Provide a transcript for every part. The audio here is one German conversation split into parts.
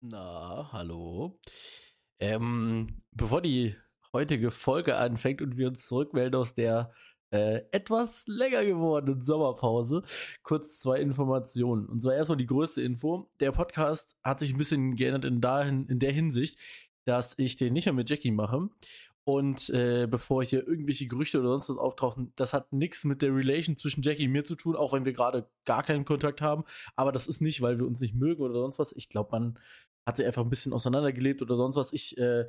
Na, hallo. Ähm, bevor die heutige Folge anfängt und wir uns zurückmelden aus der äh, etwas länger gewordenen Sommerpause, kurz zwei Informationen. Und zwar erstmal die größte Info. Der Podcast hat sich ein bisschen geändert in, dahin, in der Hinsicht, dass ich den nicht mehr mit Jackie mache. Und äh, bevor hier irgendwelche Gerüchte oder sonst was auftauchen, das hat nichts mit der Relation zwischen Jackie und mir zu tun, auch wenn wir gerade gar keinen Kontakt haben. Aber das ist nicht, weil wir uns nicht mögen oder sonst was. Ich glaube, man hat sich einfach ein bisschen auseinandergelebt oder sonst was. Ich äh,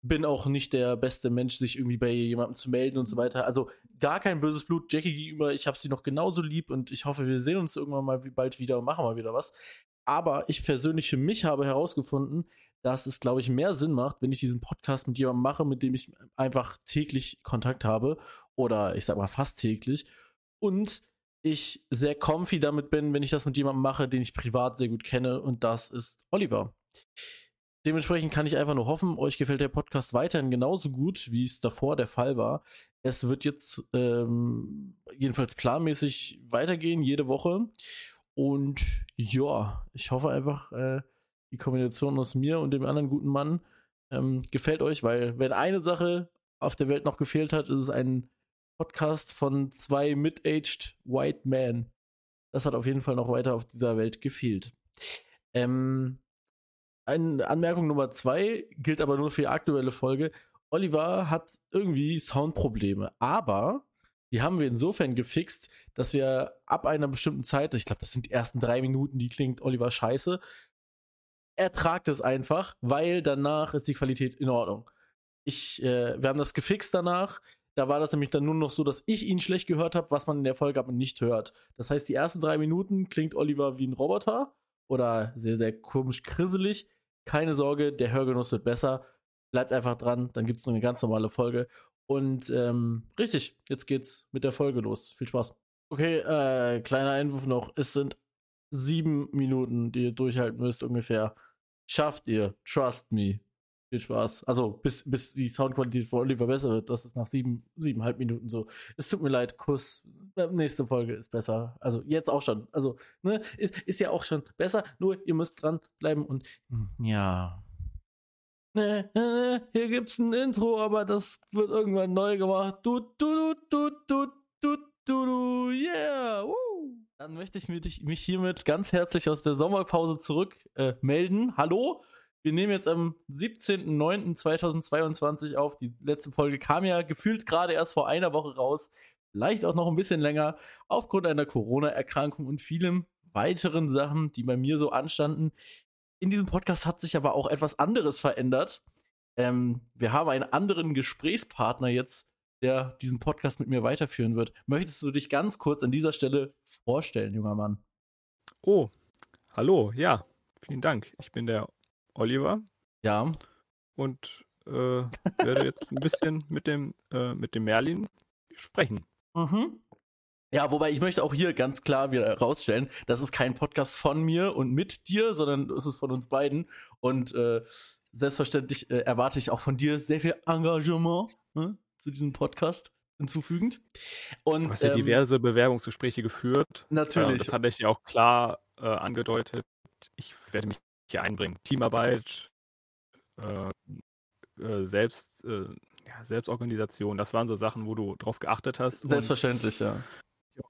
bin auch nicht der beste Mensch, sich irgendwie bei jemandem zu melden und so weiter. Also gar kein böses Blut Jackie gegenüber. Ich habe sie noch genauso lieb und ich hoffe, wir sehen uns irgendwann mal bald wieder und machen mal wieder was. Aber ich persönlich für mich habe herausgefunden, dass es, glaube ich, mehr Sinn macht, wenn ich diesen Podcast mit jemandem mache, mit dem ich einfach täglich Kontakt habe oder ich sag mal fast täglich und ich sehr comfy damit bin, wenn ich das mit jemandem mache, den ich privat sehr gut kenne und das ist Oliver. Dementsprechend kann ich einfach nur hoffen, euch gefällt der Podcast weiterhin genauso gut, wie es davor der Fall war. Es wird jetzt ähm, jedenfalls planmäßig weitergehen, jede Woche. Und ja, ich hoffe einfach, äh, die Kombination aus mir und dem anderen guten Mann ähm, gefällt euch, weil wenn eine Sache auf der Welt noch gefehlt hat, ist es ein Podcast von zwei mid-aged White Men. Das hat auf jeden Fall noch weiter auf dieser Welt gefehlt. Ähm, eine Anmerkung Nummer zwei gilt aber nur für die aktuelle Folge. Oliver hat irgendwie Soundprobleme, aber die haben wir insofern gefixt, dass wir ab einer bestimmten Zeit, ich glaube, das sind die ersten drei Minuten, die klingt Oliver scheiße, ertragt es einfach, weil danach ist die Qualität in Ordnung. Ich, äh, wir haben das gefixt danach. Da war das nämlich dann nur noch so, dass ich ihn schlecht gehört habe, was man in der Folge aber nicht hört. Das heißt, die ersten drei Minuten klingt Oliver wie ein Roboter oder sehr, sehr komisch krisselig. Keine Sorge, der Hörgenuss wird besser. Bleibt einfach dran, dann gibt es eine ganz normale Folge. Und ähm, richtig, jetzt geht's mit der Folge los. Viel Spaß. Okay, äh, kleiner Einwurf noch. Es sind sieben Minuten, die ihr durchhalten müsst ungefähr. Schafft ihr. Trust me. Viel Spaß. Also bis, bis die Soundqualität von Oliver besser wird. Das ist nach sieben, siebeneinhalb Minuten so. Es tut mir leid, Kuss. Nächste Folge ist besser. Also jetzt auch schon. Also, ne, ist, ist ja auch schon besser. Nur ihr müsst dranbleiben und hm, ja. Ne, ne, hier gibt's ein Intro, aber das wird irgendwann neu gemacht. Du, du, du, du, du, du, du, du, yeah. Woo. Dann möchte ich mich hiermit ganz herzlich aus der Sommerpause zurück äh, melden. Hallo, wir nehmen jetzt am 17.09.2022 auf. Die letzte Folge kam ja gefühlt gerade erst vor einer Woche raus. Vielleicht auch noch ein bisschen länger, aufgrund einer Corona-Erkrankung und vielen weiteren Sachen, die bei mir so anstanden. In diesem Podcast hat sich aber auch etwas anderes verändert. Ähm, wir haben einen anderen Gesprächspartner jetzt der diesen Podcast mit mir weiterführen wird. Möchtest du dich ganz kurz an dieser Stelle vorstellen, junger Mann? Oh, hallo, ja, vielen Dank. Ich bin der Oliver. Ja. Und äh, werde jetzt ein bisschen mit dem, äh, mit dem Merlin sprechen. Mhm. Ja, wobei ich möchte auch hier ganz klar wieder herausstellen, das ist kein Podcast von mir und mit dir, sondern es ist von uns beiden. Und äh, selbstverständlich äh, erwarte ich auch von dir sehr viel Engagement. Ne? zu diesem Podcast hinzufügend. Und, du hast ja ähm, diverse Bewerbungsgespräche geführt. Natürlich. Äh, das hatte ich ja auch klar äh, angedeutet. Ich werde mich hier einbringen. Teamarbeit, äh, äh Selbst, äh, ja, Selbstorganisation, das waren so Sachen, wo du drauf geachtet hast. Selbstverständlich, ja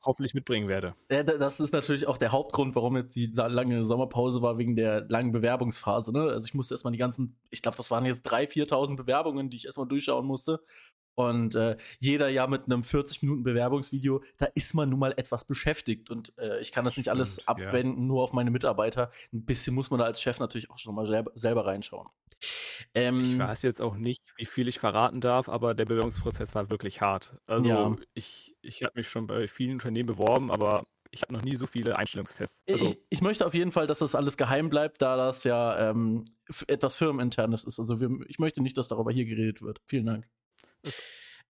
hoffentlich mitbringen werde. Ja, das ist natürlich auch der Hauptgrund, warum jetzt die lange Sommerpause war, wegen der langen Bewerbungsphase. Ne? Also ich musste erstmal die ganzen, ich glaube, das waren jetzt 3.000, 4.000 Bewerbungen, die ich erstmal durchschauen musste. Und äh, jeder ja mit einem 40 Minuten Bewerbungsvideo, da ist man nun mal etwas beschäftigt und äh, ich kann das nicht alles abwenden, ja. nur auf meine Mitarbeiter. Ein bisschen muss man da als Chef natürlich auch schon mal selber, selber reinschauen. Ähm, ich weiß jetzt auch nicht, wie viel ich verraten darf, aber der Bewerbungsprozess war wirklich hart. Also ja. ich, ich habe mich schon bei vielen Unternehmen beworben, aber ich habe noch nie so viele Einstellungstests. Also ich, ich, möchte auf jeden Fall, dass das alles geheim bleibt, da das ja ähm, etwas Firmeninternes ist. Also wir, ich möchte nicht, dass darüber hier geredet wird. Vielen Dank.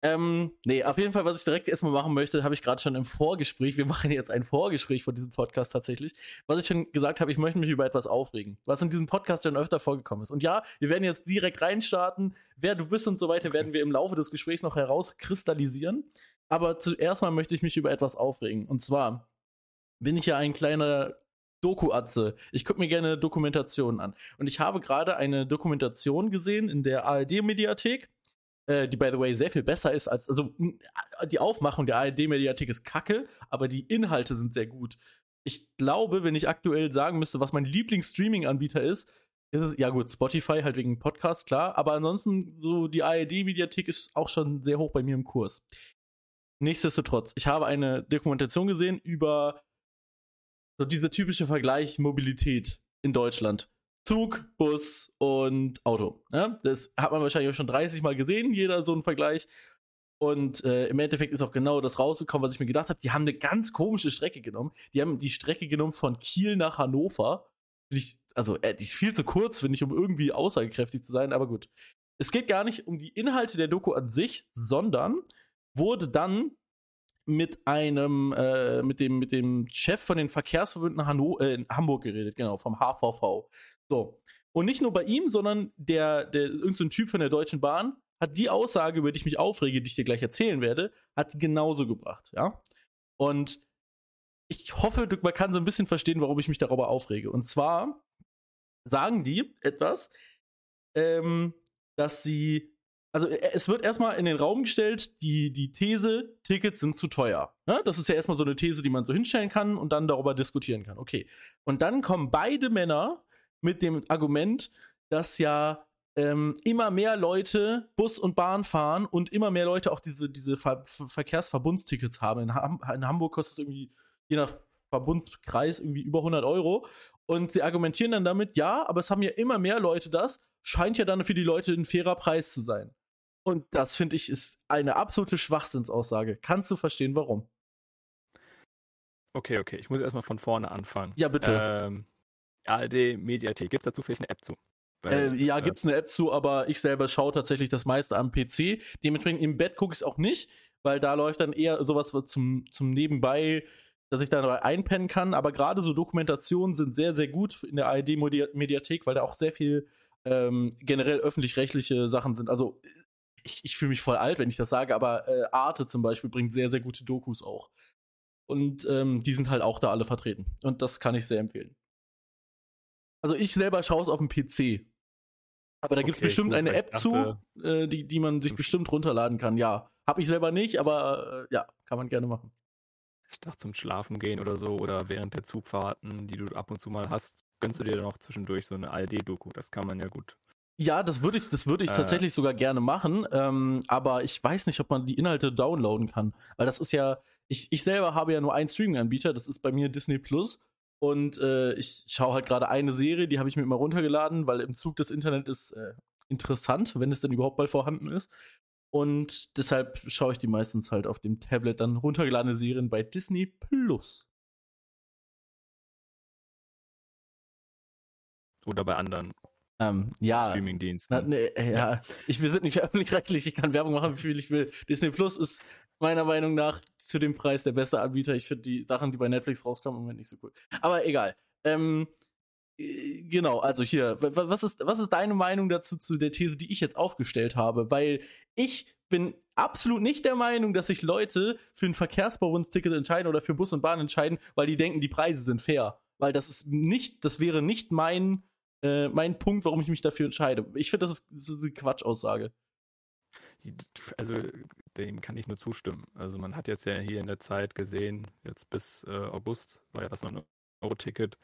Ähm, nee, auf jeden Fall, was ich direkt erstmal machen möchte, habe ich gerade schon im Vorgespräch. Wir machen jetzt ein Vorgespräch von diesem Podcast tatsächlich. Was ich schon gesagt habe, ich möchte mich über etwas aufregen, was in diesem Podcast schon öfter vorgekommen ist. Und ja, wir werden jetzt direkt reinstarten. Wer du bist und so weiter, werden wir im Laufe des Gesprächs noch herauskristallisieren. Aber zuerst mal möchte ich mich über etwas aufregen. Und zwar bin ich ja ein kleiner Doku-Atze. Ich gucke mir gerne Dokumentationen an. Und ich habe gerade eine Dokumentation gesehen in der ARD-Mediathek, äh, die, by the way, sehr viel besser ist als. Also, die Aufmachung der ARD-Mediathek ist kacke, aber die Inhalte sind sehr gut. Ich glaube, wenn ich aktuell sagen müsste, was mein Lieblings-Streaming-Anbieter ist, ist ja gut, Spotify halt wegen Podcast, klar, aber ansonsten so die ARD-Mediathek ist auch schon sehr hoch bei mir im Kurs. Nichtsdestotrotz, ich habe eine Dokumentation gesehen über so dieser typische Vergleich Mobilität in Deutschland. Zug, Bus und Auto. Ja? Das hat man wahrscheinlich auch schon 30 Mal gesehen, jeder so ein Vergleich. Und äh, im Endeffekt ist auch genau das rausgekommen, was ich mir gedacht habe. Die haben eine ganz komische Strecke genommen. Die haben die Strecke genommen von Kiel nach Hannover. Ich, also, äh, die ist viel zu kurz, finde ich, um irgendwie aussagekräftig zu sein, aber gut. Es geht gar nicht um die Inhalte der Doku an sich, sondern wurde dann mit einem, äh, mit dem, mit dem Chef von den Verkehrsverbünden Hanno äh, in Hamburg geredet, genau, vom HVV. So. Und nicht nur bei ihm, sondern der, der, irgendein Typ von der Deutschen Bahn hat die Aussage, über die ich mich aufrege, die ich dir gleich erzählen werde, hat genauso gebracht, ja. Und ich hoffe, man kann so ein bisschen verstehen, warum ich mich darüber aufrege. Und zwar sagen die etwas, ähm, dass sie also äh, es wird erstmal in den Raum gestellt, die, die These, Tickets sind zu teuer. Ja, das ist ja erstmal so eine These, die man so hinstellen kann und dann darüber diskutieren kann. Okay. Und dann kommen beide Männer mit dem Argument, dass ja ähm, immer mehr Leute Bus und Bahn fahren und immer mehr Leute auch diese, diese Ver Verkehrsverbundstickets haben. In, Ham in Hamburg kostet es irgendwie, je nach Verbundskreis, irgendwie über 100 Euro. Und sie argumentieren dann damit, ja, aber es haben ja immer mehr Leute das, scheint ja dann für die Leute ein fairer Preis zu sein. Und das finde ich ist eine absolute Schwachsinnsaussage. Kannst du verstehen, warum? Okay, okay. Ich muss erstmal von vorne anfangen. Ja, bitte. Ähm, ARD Mediathek. Gibt es dazu vielleicht eine App zu? Weil, äh, ja, äh, gibt es eine App zu, aber ich selber schaue tatsächlich das meiste am PC. Dementsprechend im Bett gucke ich es auch nicht, weil da läuft dann eher sowas zum, zum Nebenbei, dass ich da einpennen kann. Aber gerade so Dokumentationen sind sehr, sehr gut in der ARD-Mediathek, weil da auch sehr viel ähm, generell öffentlich-rechtliche Sachen sind. Also ich, ich fühle mich voll alt, wenn ich das sage, aber äh, Arte zum Beispiel bringt sehr, sehr gute Dokus auch. Und ähm, die sind halt auch da alle vertreten. Und das kann ich sehr empfehlen. Also ich selber schaue es auf dem PC. Aber da okay, gibt es bestimmt gut, eine App dachte, zu, äh, die, die man sich bestimmt runterladen kann. Ja, habe ich selber nicht, aber äh, ja, kann man gerne machen. Ich dachte zum Schlafen gehen oder so oder während der Zugfahrten, die du ab und zu mal hast, gönnst du dir dann auch zwischendurch so eine ARD-Doku. Das kann man ja gut ja, das würde ich, das würde ich äh. tatsächlich sogar gerne machen, ähm, aber ich weiß nicht, ob man die Inhalte downloaden kann, weil das ist ja, ich, ich selber habe ja nur einen Streaming-Anbieter, das ist bei mir Disney Plus und äh, ich schaue halt gerade eine Serie, die habe ich mir immer runtergeladen, weil im Zug das Internet ist äh, interessant, wenn es denn überhaupt mal vorhanden ist. Und deshalb schaue ich die meistens halt auf dem Tablet dann runtergeladene Serien bei Disney Plus. Oder bei anderen ähm, ja. Streamingdiensten. Ne, ja. ja. Ich, wir sind nicht öffentlich-rechtlich, ich kann Werbung machen, wie viel ich will. Disney Plus ist meiner Meinung nach zu dem Preis der beste Anbieter. Ich finde die Sachen, die bei Netflix rauskommen, im Moment nicht so cool. Aber egal. Ähm, äh, genau, also hier, was ist, was ist deine Meinung dazu zu der These, die ich jetzt aufgestellt habe? Weil ich bin absolut nicht der Meinung, dass sich Leute für ein Verkehrsbauunsticket entscheiden oder für Bus und Bahn entscheiden, weil die denken, die Preise sind fair. Weil das ist nicht, das wäre nicht mein äh, mein Punkt, warum ich mich dafür entscheide. Ich finde, das, das ist, eine Quatschaussage. Also, dem kann ich nur zustimmen. Also, man hat jetzt ja hier in der Zeit gesehen, jetzt bis äh, August war ja das 9-Euro-Ticket,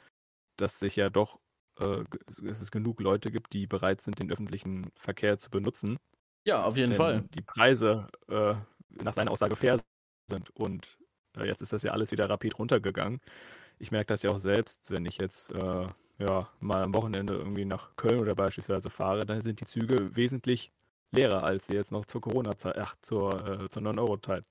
dass sich ja doch äh, es genug Leute gibt, die bereit sind, den öffentlichen Verkehr zu benutzen. Ja, auf jeden Fall. Die Preise äh, nach seiner Aussage fair sind. Und äh, jetzt ist das ja alles wieder rapid runtergegangen. Ich merke das ja auch selbst, wenn ich jetzt äh, ja, mal am Wochenende irgendwie nach Köln oder beispielsweise fahre, dann sind die Züge wesentlich leerer, als sie jetzt noch zur Corona-Zeit, ach, zur, äh, zur 9-Euro-Zeit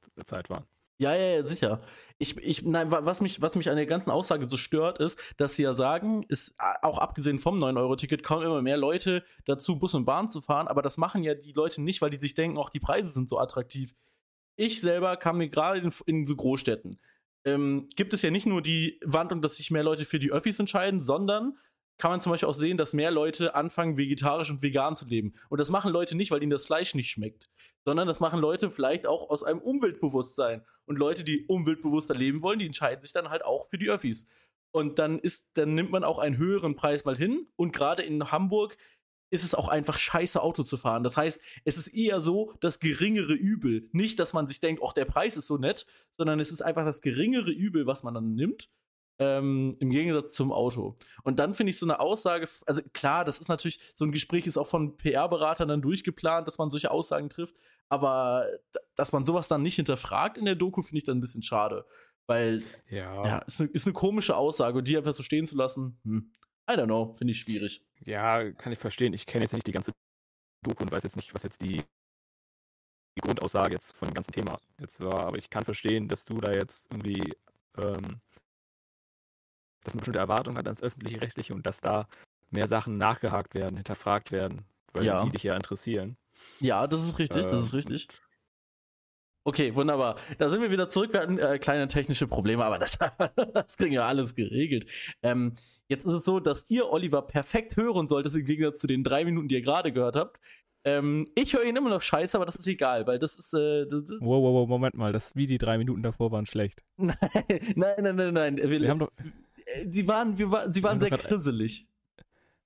waren. Ja, ja, ja, sicher. Ich, ich, nein, was mich, was mich an der ganzen Aussage so stört, ist, dass sie ja sagen, ist auch abgesehen vom 9-Euro-Ticket kommen immer mehr Leute dazu, Bus und Bahn zu fahren, aber das machen ja die Leute nicht, weil die sich denken, auch die Preise sind so attraktiv. Ich selber kam mir gerade in, in so Großstädten ähm, gibt es ja nicht nur die Wandlung, dass sich mehr Leute für die Öffis entscheiden, sondern kann man zum Beispiel auch sehen, dass mehr Leute anfangen, vegetarisch und vegan zu leben. Und das machen Leute nicht, weil ihnen das Fleisch nicht schmeckt, sondern das machen Leute vielleicht auch aus einem Umweltbewusstsein. Und Leute, die umweltbewusster leben wollen, die entscheiden sich dann halt auch für die Öffis. Und dann ist, dann nimmt man auch einen höheren Preis mal hin. Und gerade in Hamburg ist es auch einfach scheiße, Auto zu fahren. Das heißt, es ist eher so das geringere Übel. Nicht, dass man sich denkt, ach, der Preis ist so nett, sondern es ist einfach das geringere Übel, was man dann nimmt. Ähm, Im Gegensatz zum Auto. Und dann finde ich so eine Aussage, also klar, das ist natürlich, so ein Gespräch ist auch von PR-Beratern dann durchgeplant, dass man solche Aussagen trifft, aber dass man sowas dann nicht hinterfragt in der Doku, finde ich dann ein bisschen schade. Weil, ja, ja ist, eine, ist eine komische Aussage und die einfach so stehen zu lassen, hm, I don't know, finde ich schwierig. Ja, kann ich verstehen. Ich kenne jetzt nicht die ganze Doku und weiß jetzt nicht, was jetzt die, die Grundaussage jetzt von dem ganzen Thema jetzt war, aber ich kann verstehen, dass du da jetzt irgendwie ähm, dass man bestimmte Erwartungen hat ans öffentliche Rechtliche und dass da mehr Sachen nachgehakt werden, hinterfragt werden, weil ja. die dich ja interessieren. Ja, das ist richtig, ähm, das ist ähm, richtig. Okay, wunderbar. Da sind wir wieder zurück. Wir hatten äh, kleine technische Probleme, aber das, das kriegen wir alles geregelt. Ähm, jetzt ist es so, dass ihr Oliver perfekt hören solltet, im Gegensatz zu den drei Minuten, die ihr gerade gehört habt. Ähm, ich höre ihn immer noch scheiße, aber das ist egal, weil das ist. Äh, das, das wow, wow, wow, Moment mal, das wie die drei Minuten davor waren schlecht. nein, nein, nein, nein, nein. Wir, wir haben doch, die waren, wir war, sie waren sehr krisselig.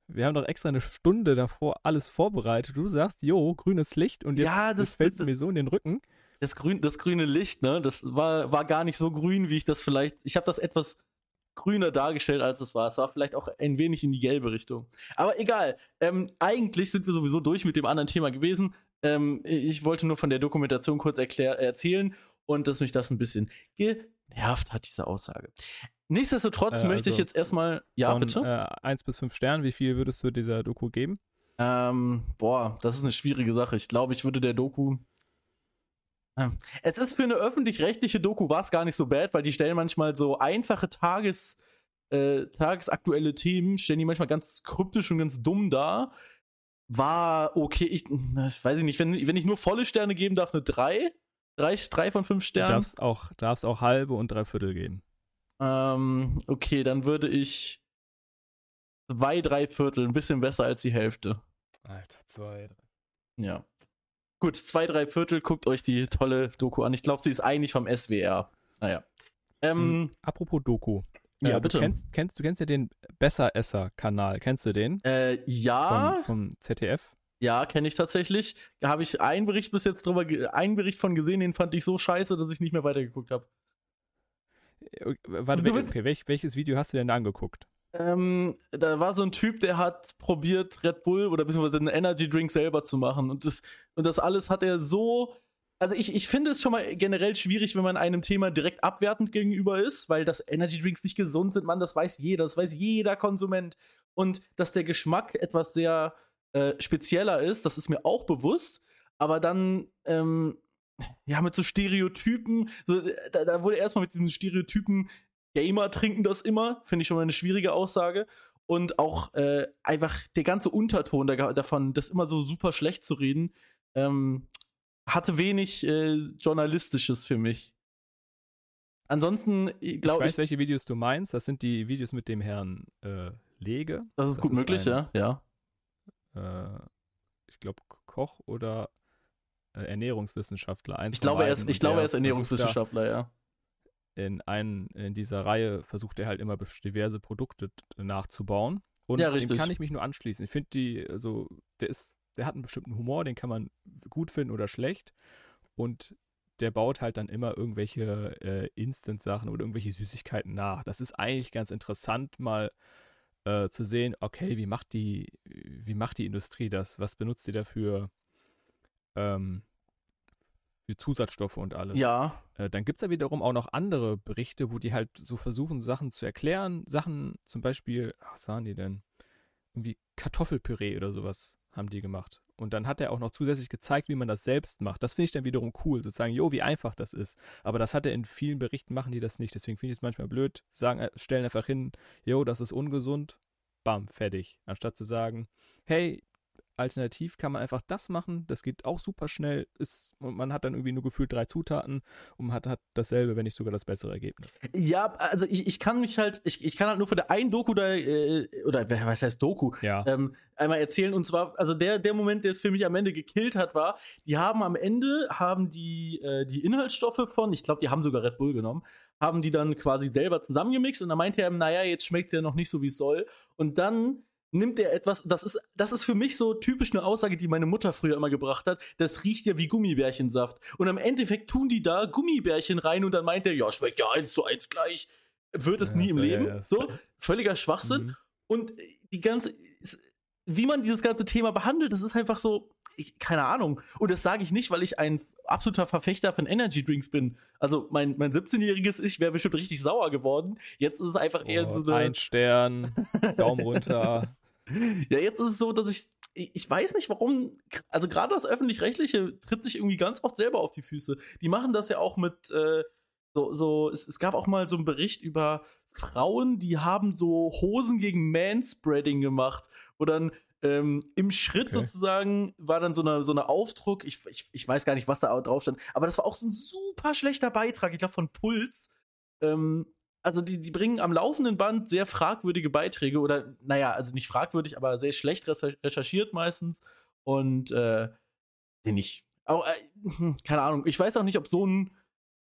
Wir haben doch extra eine Stunde davor alles vorbereitet. Du sagst, jo, grünes Licht und jetzt ja, das, fällt mir so in den Rücken. Das, grün, das grüne Licht, ne, das war, war gar nicht so grün, wie ich das vielleicht. Ich habe das etwas grüner dargestellt, als es war. Es war vielleicht auch ein wenig in die gelbe Richtung. Aber egal. Ähm, eigentlich sind wir sowieso durch mit dem anderen Thema gewesen. Ähm, ich wollte nur von der Dokumentation kurz erzählen und dass mich das ein bisschen genervt hat, diese Aussage. Nichtsdestotrotz äh, möchte also ich jetzt erstmal. Ja, von, bitte? Äh, 1 bis 5 Sternen, wie viel würdest du dieser Doku geben? Ähm, boah, das ist eine schwierige Sache. Ich glaube, ich würde der Doku. Es ist für eine öffentlich-rechtliche Doku war es gar nicht so bad, weil die stellen manchmal so einfache Tages, äh, tagesaktuelle Themen, stellen die manchmal ganz kryptisch und ganz dumm dar. War okay, ich, ich weiß ich nicht, wenn, wenn ich nur volle Sterne geben darf, eine 3. Drei, drei von fünf Sternen. Du darfst auch, darfst auch halbe und dreiviertel geben. Ähm, okay, dann würde ich zwei, drei Viertel, ein bisschen besser als die Hälfte. Alter, zwei, drei. Ja. Gut, zwei, drei Viertel, guckt euch die tolle Doku an. Ich glaube, sie ist eigentlich vom SWR. Naja. Ähm, hm, Apropos Doku. Ja, äh, bitte. Du kennst, kennst, du kennst ja den Besseresser-Kanal. Kennst du den? Äh, ja. Vom ZDF? Ja, kenne ich tatsächlich. Da habe ich einen Bericht bis jetzt drüber, einen Bericht von gesehen, den fand ich so scheiße, dass ich nicht mehr weitergeguckt habe. Äh, warte, wel okay, welch, welches Video hast du denn angeguckt? Ähm, da war so ein Typ, der hat probiert, Red Bull oder beziehungsweise einen Energy Drink selber zu machen. Und das, und das alles hat er so. Also ich, ich finde es schon mal generell schwierig, wenn man einem Thema direkt abwertend gegenüber ist, weil das Energy Drinks nicht gesund sind, man, das weiß jeder, das weiß jeder Konsument. Und dass der Geschmack etwas sehr äh, spezieller ist, das ist mir auch bewusst. Aber dann ähm, ja, mit so Stereotypen, so, da, da wurde erstmal mit diesen Stereotypen, Gamer trinken das immer, finde ich schon mal eine schwierige Aussage. Und auch äh, einfach der ganze Unterton davon, das immer so super schlecht zu reden, ähm, hatte wenig äh, Journalistisches für mich. Ansonsten äh, glaube ich. Weiß, welche Videos du meinst. Das sind die Videos mit dem Herrn äh, Lege. Das ist das gut ist möglich, ein, ja. ja. Äh, ich glaube, Koch oder äh, Ernährungswissenschaftler. ich glaube, er ist, ich glaube, er ist Ernährungswissenschaftler, ja. In, ein, in dieser Reihe versucht er halt immer diverse Produkte nachzubauen. Und ja, dem kann ich mich nur anschließen. Ich finde die, also, der ist, der hat einen bestimmten Humor, den kann man gut finden oder schlecht. Und der baut halt dann immer irgendwelche äh, Instant-Sachen oder irgendwelche Süßigkeiten nach. Das ist eigentlich ganz interessant, mal äh, zu sehen, okay, wie macht die, wie macht die Industrie das? Was benutzt die dafür? Ähm, für Zusatzstoffe und alles. Ja. Äh, dann gibt es ja wiederum auch noch andere Berichte, wo die halt so versuchen, Sachen zu erklären. Sachen, zum Beispiel, was sahen die denn? Irgendwie Kartoffelpüree oder sowas haben die gemacht. Und dann hat er auch noch zusätzlich gezeigt, wie man das selbst macht. Das finde ich dann wiederum cool, sozusagen, jo, wie einfach das ist. Aber das hat er in vielen Berichten, machen die das nicht. Deswegen finde ich es manchmal blöd, sagen, äh, stellen einfach hin, jo, das ist ungesund, bam, fertig. Anstatt zu sagen, hey, alternativ kann man einfach das machen. Das geht auch super schnell. Ist, und man hat dann irgendwie nur gefühlt drei Zutaten und hat, hat dasselbe, wenn nicht sogar das bessere Ergebnis. Ja, also ich, ich kann mich halt, ich, ich kann halt nur von der einen Doku da, äh, oder was heißt Doku, Ja. ähm, einmal erzählen. Und zwar, also der, der Moment, der es für mich am Ende gekillt hat, war, die haben am Ende, haben die, äh, die Inhaltsstoffe von, ich glaube, die haben sogar Red Bull genommen, haben die dann quasi selber zusammengemixt und dann meinte er, naja, jetzt schmeckt der noch nicht so, wie es soll. Und dann nimmt er etwas, das ist, das ist für mich so typisch eine Aussage, die meine Mutter früher immer gebracht hat, das riecht ja wie Gummibärchensaft. Und am Endeffekt tun die da Gummibärchen rein und dann meint er, ja, schmeckt ja eins zu eins gleich. Wird es Ja, nie im ja, Leben. ja. So, völliger Schwachsinn. Mhm. Und die ganze, wie man dieses ganze Thema behandelt, das ist einfach so, ich, keine Ahnung. Und das sage ich nicht, weil ich ein absoluter Verfechter von Energy Drinks bin. Also mein, mein 17-jähriges Ich wäre bestimmt richtig sauer geworden. Jetzt ist es einfach eher Oh, so eine. ein Stern, Daumen runter. Ja, jetzt ist es so, dass ich. Ich ich weiß nicht, warum. Also, gerade das Öffentlich-Rechtliche tritt sich irgendwie ganz oft selber auf die Füße. Die machen das ja auch mit. Äh, so, so es, es gab auch mal so einen Bericht über Frauen, die haben so Hosen gegen Manspreading gemacht. Wo dann ähm, im Schritt Okay. sozusagen war dann so eine, so eine Aufdruck. Ich, ich, ich weiß gar nicht, was da drauf stand. Aber das war auch so ein super schlechter Beitrag. Ich glaube, von Puls. Ähm, also die, die bringen am laufenden Band sehr fragwürdige Beiträge oder, naja, also nicht fragwürdig, aber sehr schlecht recher- recherchiert meistens und äh, sie nicht. Auch, äh, hm, keine Ahnung, ich weiß auch nicht, ob so ein,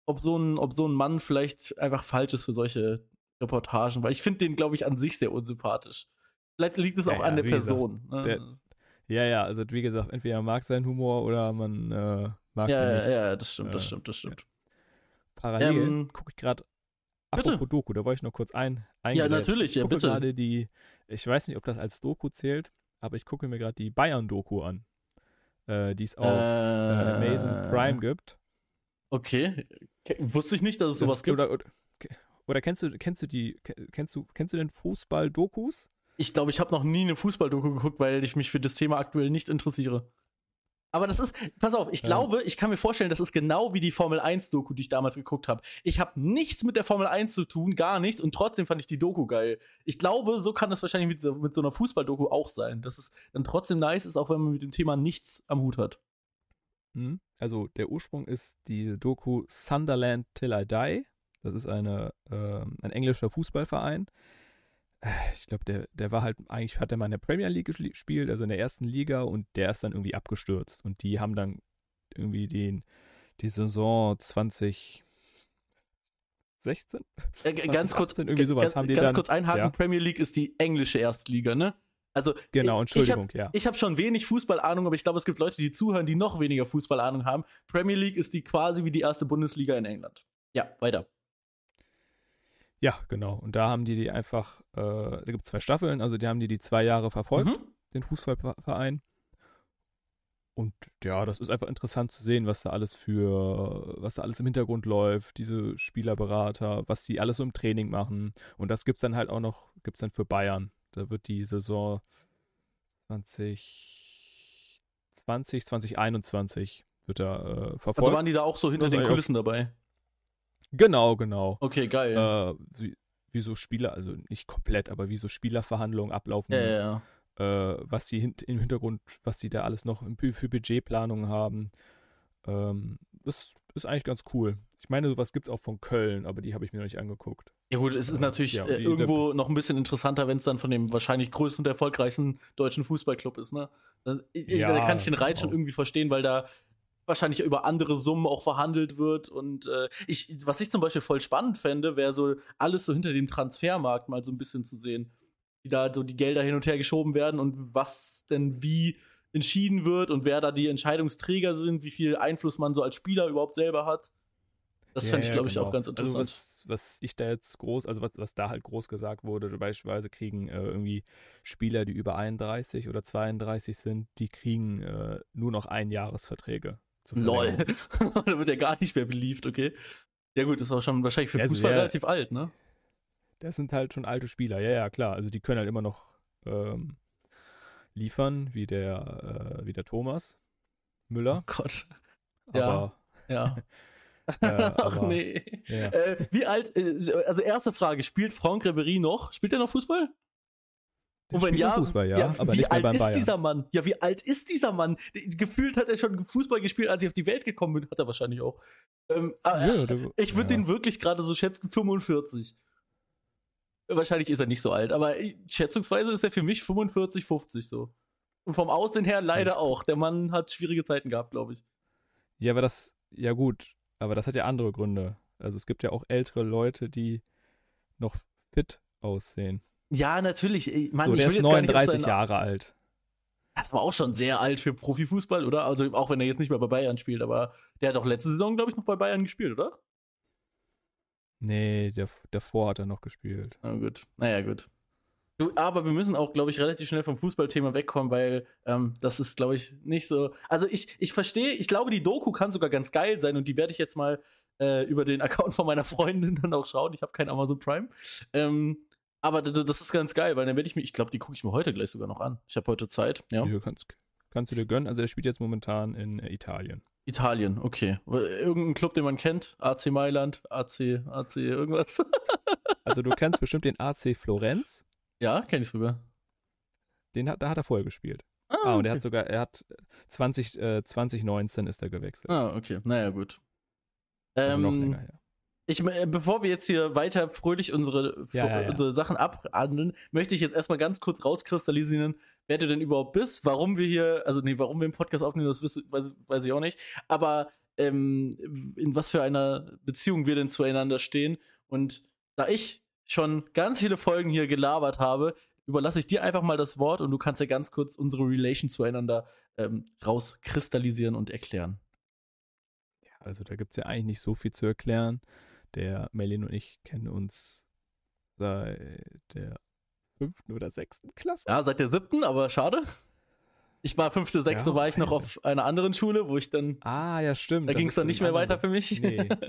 ob so ein, ob so ein Mann vielleicht einfach falsch ist für solche Reportagen, weil ich finde den, glaube ich, an sich sehr unsympathisch. Vielleicht liegt es Ja, auch ja, an der wie gesagt, Person. ne? der- Ja, ja, also wie gesagt, entweder man mag seinen Humor oder man äh, mag ihn ja, nicht. ja, ja, das stimmt, das Äh, stimmt, das stimmt. Parallel Ähm, gucke ich gerade. bitte. Apropos Doku, da wollte ich noch kurz ein. Ja, natürlich, ich ja, gucke bitte. gerade die, ich weiß nicht, ob das als Doku zählt, aber ich gucke mir gerade die Bayern-Doku an, äh, die es auf äh, Amazon Prime gibt. Okay. Wusste ich nicht, dass es Das sowas gibt. Oder, oder, oder kennst du, kennst du die, kennst du, kennst du denn Fußball-Dokus? Ich glaube, ich habe noch nie eine Fußballdoku geguckt, weil ich mich für das Thema aktuell nicht interessiere. Aber das ist, pass auf, ich Ja. glaube, ich kann mir vorstellen, das ist genau wie die Formel 1 Doku, die ich damals geguckt habe. Ich habe nichts mit der Formel 1 zu tun, gar nichts, und trotzdem fand ich die Doku geil. Ich glaube, so kann das wahrscheinlich mit, so- mit so einer Fußballdoku auch sein, dass es dann trotzdem nice ist, auch wenn man mit dem Thema nichts am Hut hat. Mhm. Also der Ursprung ist die Doku Sunderland Till I Die. Das ist eine, ähm, ein englischer Fußballverein. Äh, Ich glaube, der, der war halt, eigentlich hat er mal in der Premier League gespielt, also in der ersten Liga, und der ist dann irgendwie abgestürzt. Und die haben dann irgendwie den, die Saison 2016? Äh, g- ganz kurz, 2018, irgendwie sowas ganz, ganz dann- kurz einhaken, ja. Premier League ist die englische Erstliga, ne? Also Genau, ich- ich hab- Entschuldigung, ja. Ich habe schon wenig Fußballahnung, aber ich glaube, es gibt Leute, die zuhören, die noch weniger Fußballahnung haben. Premier League ist die quasi wie die erste Bundesliga in England. Ja, weiter. Ja, genau. Und da haben die die einfach, äh, da gibt es zwei Staffeln, also die haben die die zwei Jahre verfolgt. Mhm. den Fußballverein. Und ja, das ist einfach interessant zu sehen, was da alles für, was da alles im Hintergrund läuft, diese Spielerberater, was die alles so im Training machen. Und das gibt's dann halt auch noch, gibt's dann für Bayern. Da wird die Saison 20, 20 2021 wird da äh, Also verfolgt. waren die da auch so hinter Das den Kulissen dabei. Genau, genau. Okay, geil. Äh, wie, wie so Spieler, also nicht komplett, aber wie so Spielerverhandlungen ablaufen. ja, ja, ja. äh, was die hint im Hintergrund, was die da alles noch für Budgetplanungen haben. Ähm, das ist eigentlich ganz cool. Ich meine, sowas gibt es auch von Köln, aber die habe ich mir noch nicht angeguckt. Ja gut, es ist Ja, natürlich ja, äh, irgendwo noch ein bisschen interessanter, wenn es dann von dem wahrscheinlich größten und erfolgreichsten deutschen Fußballclub ist, ne? Das, ich, Ja, da kann ich den Reiz schon genau. irgendwie verstehen, weil da wahrscheinlich über andere Summen auch verhandelt wird. Und äh, ich, was ich zum Beispiel voll spannend fände, wäre so alles so hinter dem Transfermarkt mal so ein bisschen zu sehen. Wie da so die Gelder hin und her geschoben werden und was denn wie entschieden wird und wer da die Entscheidungsträger sind, wie viel Einfluss man so als Spieler überhaupt selber hat. Das Ja, fände ich, ja, glaube ich, genau. auch ganz interessant. Also was, was ich da jetzt groß, also was, was da halt groß gesagt wurde, beispielsweise kriegen äh, irgendwie Spieler, die über 31 oder 32 sind, die kriegen äh, nur noch Einjahresverträge. Lol. Da wird er gar nicht mehr beliebt, okay. Ja gut, ist auch schon wahrscheinlich für Ja, also Fußball relativ alt, ne? Das sind halt schon alte Spieler, ja, ja, klar. Also die können halt immer noch ähm, liefern, wie der, äh, wie der Thomas Müller. Gott. Ja. Aber, Ja. äh, Ach aber nee. ja. Äh, wie alt, äh, also erste Frage, spielt Franck Ribery noch? Spielt er noch Fußball? Und wenn ja, Fußball, ja, ja aber wie alt ist Bayern. dieser Mann? Ja, wie alt ist dieser Mann? Gefühlt hat er schon Fußball gespielt, als ich auf die Welt gekommen bin. Hat er wahrscheinlich auch. Ähm, ja, der, ich würde ja. den wirklich gerade so schätzen, 45. Wahrscheinlich ist er nicht so alt, aber schätzungsweise ist er für mich 45, 50 so. Und vom Aussehen her leider auch. Der Mann hat schwierige Zeiten gehabt, glaube ich. Ja, aber das, ja gut, aber das hat ja andere Gründe. Also es gibt ja auch ältere Leute, die noch fit aussehen. Ja, natürlich. Mann, so, der ist 39 nicht, Jahre alt. Das war auch schon sehr alt für Profifußball, oder? Also auch wenn er jetzt nicht mehr bei Bayern spielt, aber der hat auch letzte Saison, glaube ich, noch bei Bayern gespielt, oder? Nee, der, davor hat er noch gespielt. Na gut. Naja, gut. Du, aber wir müssen auch, glaube ich, relativ schnell vom Fußballthema wegkommen, weil ähm, das ist, glaube ich, nicht so. Also ich, ich verstehe, ich glaube, die Doku kann sogar ganz geil sein und die werde ich jetzt mal äh, über den Account von meiner Freundin dann auch schauen. Ich habe kein Amazon Prime. Ähm, aber das ist ganz geil, weil dann werde ich mir, ich glaube, die gucke ich mir heute gleich sogar noch an. Ich habe heute Zeit. Ja. ja kannst, kannst du dir gönnen. Also er spielt jetzt momentan in äh, Italien. Italien, okay. Irgendein Club, den man kennt? AC Mailand, AC, AC, irgendwas? also du kennst bestimmt den AC Florenz. Ja, kenne ich sogar. Den hat, da hat er vorher gespielt. Ah, ah und er hat sogar, er hat 20, äh, 2019 ist er gewechselt. Ah, okay. Naja, gut. Also ähm, noch länger her. Ich, äh, bevor wir jetzt hier weiter fröhlich unsere, ja, ja, ja. unsere Sachen abhandeln, möchte ich jetzt erstmal ganz kurz rauskristallisieren, wer du denn überhaupt bist, warum wir hier, also nee, warum wir im Podcast aufnehmen, das weiß, weiß ich auch nicht, aber ähm, in was für einer Beziehung wir denn zueinander stehen. Und da ich schon ganz viele Folgen hier gelabert habe, überlasse ich dir einfach mal das Wort und du kannst ja ganz kurz unsere Relation zueinander ähm, rauskristallisieren und erklären. Ja, also da gibt es ja eigentlich nicht so viel zu erklären. Der Melin und ich kennen uns seit der fünften oder sechsten Klasse. Ja, seit der siebten, aber schade. Ich war fünfte, sechste, ja, war ich noch auf einer anderen Schule, wo ich dann. Ah, ja, stimmt. Da ging es dann nicht mehr andere. weiter für mich. Nee.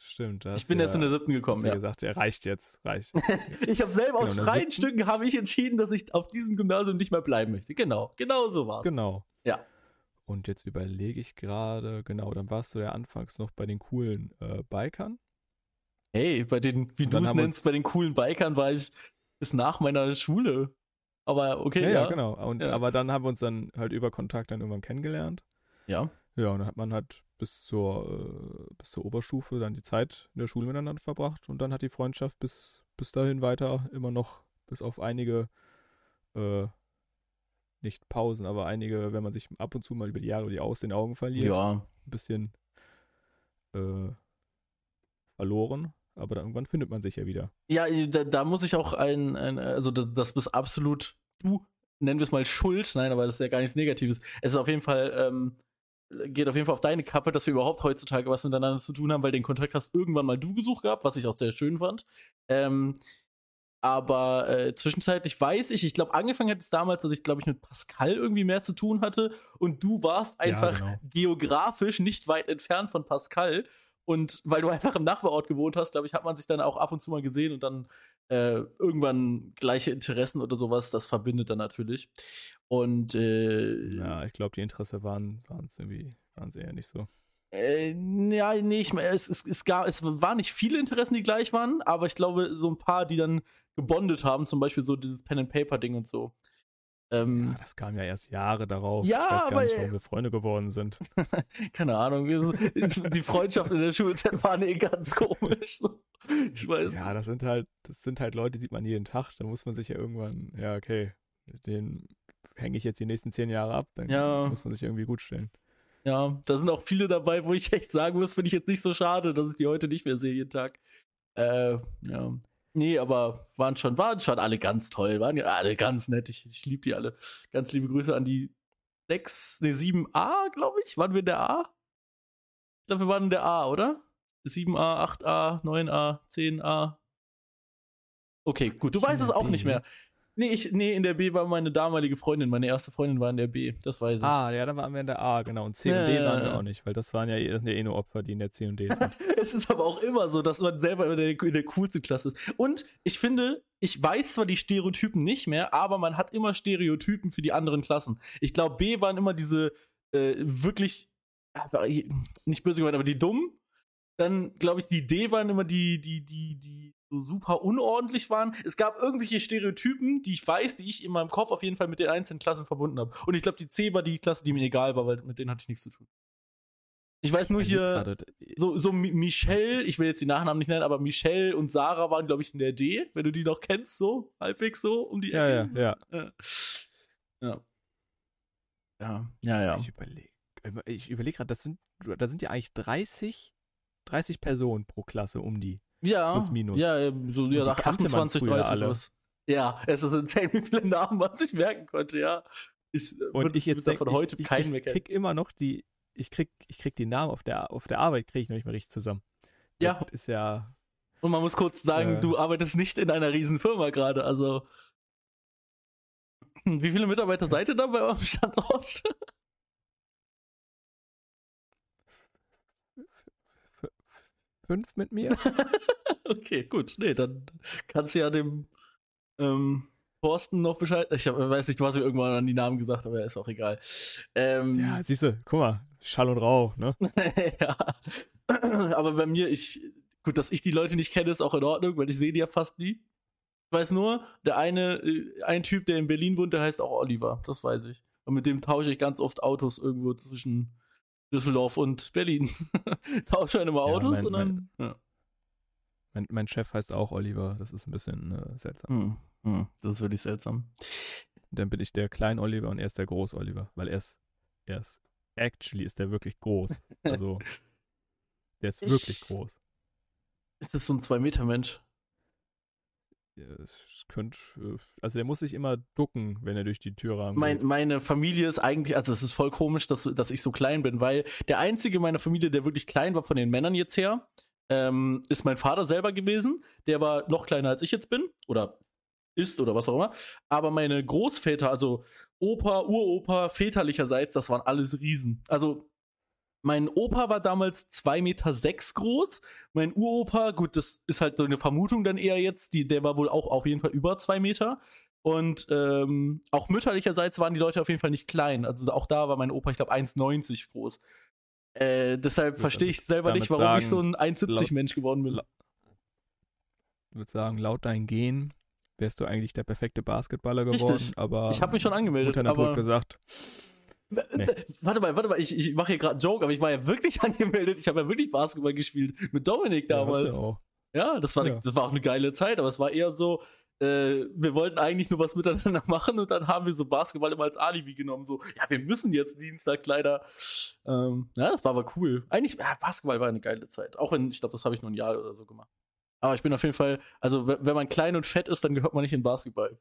Stimmt. Ich bin ja, erst in der siebten gekommen. Ja. gesagt, er reicht jetzt, reicht. ich habe selber genau, aus freien Stücken habe ich entschieden, dass ich auf diesem Gymnasium nicht mehr bleiben möchte. Genau, genau so war's. Genau. Ja. Und jetzt überlege ich gerade, genau, dann warst du ja anfangs noch bei den coolen äh, Bikern. Hey, bei den, wie du es nennst, bei den coolen Bikern war ich bis nach meiner Schule. Aber okay, ja. Ja, ja genau. Und, ja. Aber dann haben wir uns dann halt über Kontakt dann irgendwann kennengelernt. Ja. Ja, und dann hat man halt bis zur, äh, bis zur Oberstufe dann die Zeit in der Schule miteinander verbracht und dann hat die Freundschaft bis, bis dahin weiter immer noch, bis auf einige, äh, nicht Pausen, aber einige, wenn man sich ab und zu mal über die Jahre die aus den Augen verliert, ja. ein bisschen äh, verloren aber dann irgendwann findet man sich ja wieder. Ja, da, da muss ich auch ein, ein, also das bist absolut du, nennen wir es mal Schuld, nein, aber das ist ja gar nichts Negatives. Es ist auf jeden Fall, ähm, geht auf jeden Fall auf deine Kappe, dass wir überhaupt heutzutage was miteinander zu tun haben, weil den Kontakt hast irgendwann mal du gesucht gehabt, was ich auch sehr schön fand. Ähm, aber äh, zwischenzeitlich weiß ich, ich glaube, angefangen hat es damals, dass ich, glaube ich, mit Pascal irgendwie mehr zu tun hatte und du warst einfach ja, genau. geografisch nicht weit entfernt von Pascal und weil du einfach im Nachbarort gewohnt hast, glaube ich, hat man sich dann auch ab und zu mal gesehen und dann äh, irgendwann gleiche Interessen oder sowas, das verbindet dann natürlich. Und äh, ja, ich glaube, die Interesse waren es irgendwie, waren eher nicht so. Äh, ja, nee, ich meine, es, es, es, es waren nicht viele Interessen, die gleich waren, aber ich glaube, so ein paar, die dann gebondet haben, zum Beispiel so dieses Pen-and-Paper-Ding und so. Ähm, ja, das kam ja erst Jahre darauf. Ja, ich weiß gar aber, nicht, warum wir Freunde geworden sind. Keine Ahnung. die Freundschaft in der Schulzeit war eh ganz komisch. Ich weiß Ja, nicht. das sind halt, das sind halt Leute, die sieht man jeden Tag. Da muss man sich ja irgendwann, ja, okay, den hänge ich jetzt die nächsten zehn Jahre ab, dann ja. muss man sich irgendwie gut stellen. Ja, da sind auch viele dabei, wo ich echt sagen muss, finde ich jetzt nicht so schade, dass ich die heute nicht mehr sehe jeden Tag. Äh, ja. Nee, aber waren schon, waren schon alle ganz toll, waren ja alle ganz nett. Ich, ich liebe die alle. Ganz liebe Grüße an die 6, ne, 7a, glaube ich. Waren wir in der A? Ich glaube, wir waren in der A, oder? 7a, 8a, 9a, 10a. Okay, gut, du weißt es auch nicht mehr. Nee, ich, nee, in der B war meine damalige Freundin. Meine erste Freundin war in der B, das weiß ich. Ah, ja, dann waren wir in der A, genau. Und C und D äh, waren wir auch nicht, weil das waren ja, das sind ja eh nur Opfer, die in der C und D sind. es ist aber auch immer so, dass man selber in der, in der coolsten Klasse ist. Und ich finde, ich weiß zwar die Stereotypen nicht mehr, aber man hat immer Stereotypen für die anderen Klassen. Ich glaube, B waren immer diese äh, wirklich, nicht böse gemeint, aber die dummen. Dann, glaube ich, die D waren immer die, die, die, die so super unordentlich waren. Es gab irgendwelche Stereotypen, die ich weiß, die ich in meinem Kopf auf jeden Fall mit den einzelnen Klassen verbunden habe. Und ich glaube, die C war die Klasse, die mir egal war, weil mit denen hatte ich nichts zu tun. Ich weiß nur hier, so, so Michelle, ich will jetzt die Nachnamen nicht nennen, aber Michelle und Sarah waren, glaube ich, in der D, wenn du die noch kennst, so, halbwegs so, um die Ja, ja, ja. Ja. Ja, ja, ja. Ich überlege ich überleg gerade, das sind, da sind ja eigentlich 30, 30 Personen pro Klasse um die. Ja. Plus minus. Ja, so, ja, nach kannte man 28, früher 30 alle. was. Ja, es ist insane, wie viele Namen man sich merken konnte, ja. Ich, äh, Und würd- ich jetzt denk, von heute ich, ich, keinen ich kennen. krieg immer noch die, ich krieg, ich krieg die Namen auf der, auf der Arbeit, kriege ich noch nicht mehr richtig zusammen. Ja. Das ist ja, Und man muss kurz sagen, Äh. du arbeitest nicht in einer riesen Firma gerade, also. Wie viele Mitarbeiter seid ihr da bei eurem Standort? fünf mit mir. okay, gut. Nee, dann kannst du ja dem ähm, Thorsten noch Bescheid. Ich hab, weiß nicht, du hast mir irgendwann an die Namen gesagt, aber ist auch egal. Ähm, ja, siehst du, guck mal, Schall und Rauch, ne? ja. Aber bei mir, ich, gut, dass ich die Leute nicht kenne, ist auch in Ordnung, weil ich sehe die ja fast nie. Ich weiß nur, der eine, äh, ein Typ, der in Berlin wohnt, der heißt auch Oliver. Das weiß ich. Und mit dem tausche ich ganz oft Autos irgendwo zwischen Düsseldorf und Berlin. tausche dann immer Ja, Autos mein- und dann. ja. Mein, mein Chef heißt auch Oliver, das ist ein bisschen äh, seltsam. Hm, hm, das ist wirklich seltsam. Dann bin ich der Klein Oliver und er ist der Groß Oliver, weil er ist, er ist, actually ist der wirklich groß. Also, der ist Ich- wirklich groß. Ist das so ein Zwei-Meter-Mensch? Es könnte, äh, also der muss sich immer ducken, wenn er durch die Tür Mein, meine Familie ist eigentlich, also es ist voll komisch, dass, dass ich so klein bin, weil der einzige in meiner Familie, der wirklich klein war von den Männern jetzt her, ähm, ist mein Vater selber gewesen. Der war noch kleiner als ich jetzt bin oder ist oder was auch immer. Aber meine Großväter, also Opa, Uropa, väterlicherseits, das waren alles Riesen. Also mein Opa war damals 2,6 Meter sechs groß. Mein Uropa, gut, das ist halt so eine Vermutung dann eher jetzt, die, der war wohl auch auf jeden Fall über zwei Meter. Und ähm, auch mütterlicherseits waren die Leute auf jeden Fall nicht klein. Also auch da war mein Opa, ich glaube, 1,90 groß. Äh, deshalb verstehe also ich selber nicht, warum ich so sagen, ein 1,70 Mensch geworden bin. Ich würde sagen, laut dein Gen wärst du eigentlich der perfekte Basketballer geworden, Richtig. aber Ich habe mich schon angemeldet, Mutter Natur aber gesagt, Nee. Warte mal, warte mal, ich, ich mache hier gerade einen Joke, aber ich war ja wirklich angemeldet. Ich habe ja wirklich Basketball gespielt mit Dominik damals. ja. Ja, das war, Ja. das war auch eine geile Zeit, aber es war eher so, äh, wir wollten eigentlich nur was miteinander machen und dann haben wir so Basketball immer als Alibi genommen. So, ja, wir müssen jetzt Dienstag leider. Ähm, ja, das war aber cool. Eigentlich, ja, Basketball war eine geile Zeit. Auch wenn, ich glaube, das habe ich nur ein Jahr oder so gemacht. Aber ich bin auf jeden Fall, also wenn man klein und fett ist, dann gehört man nicht in Basketball.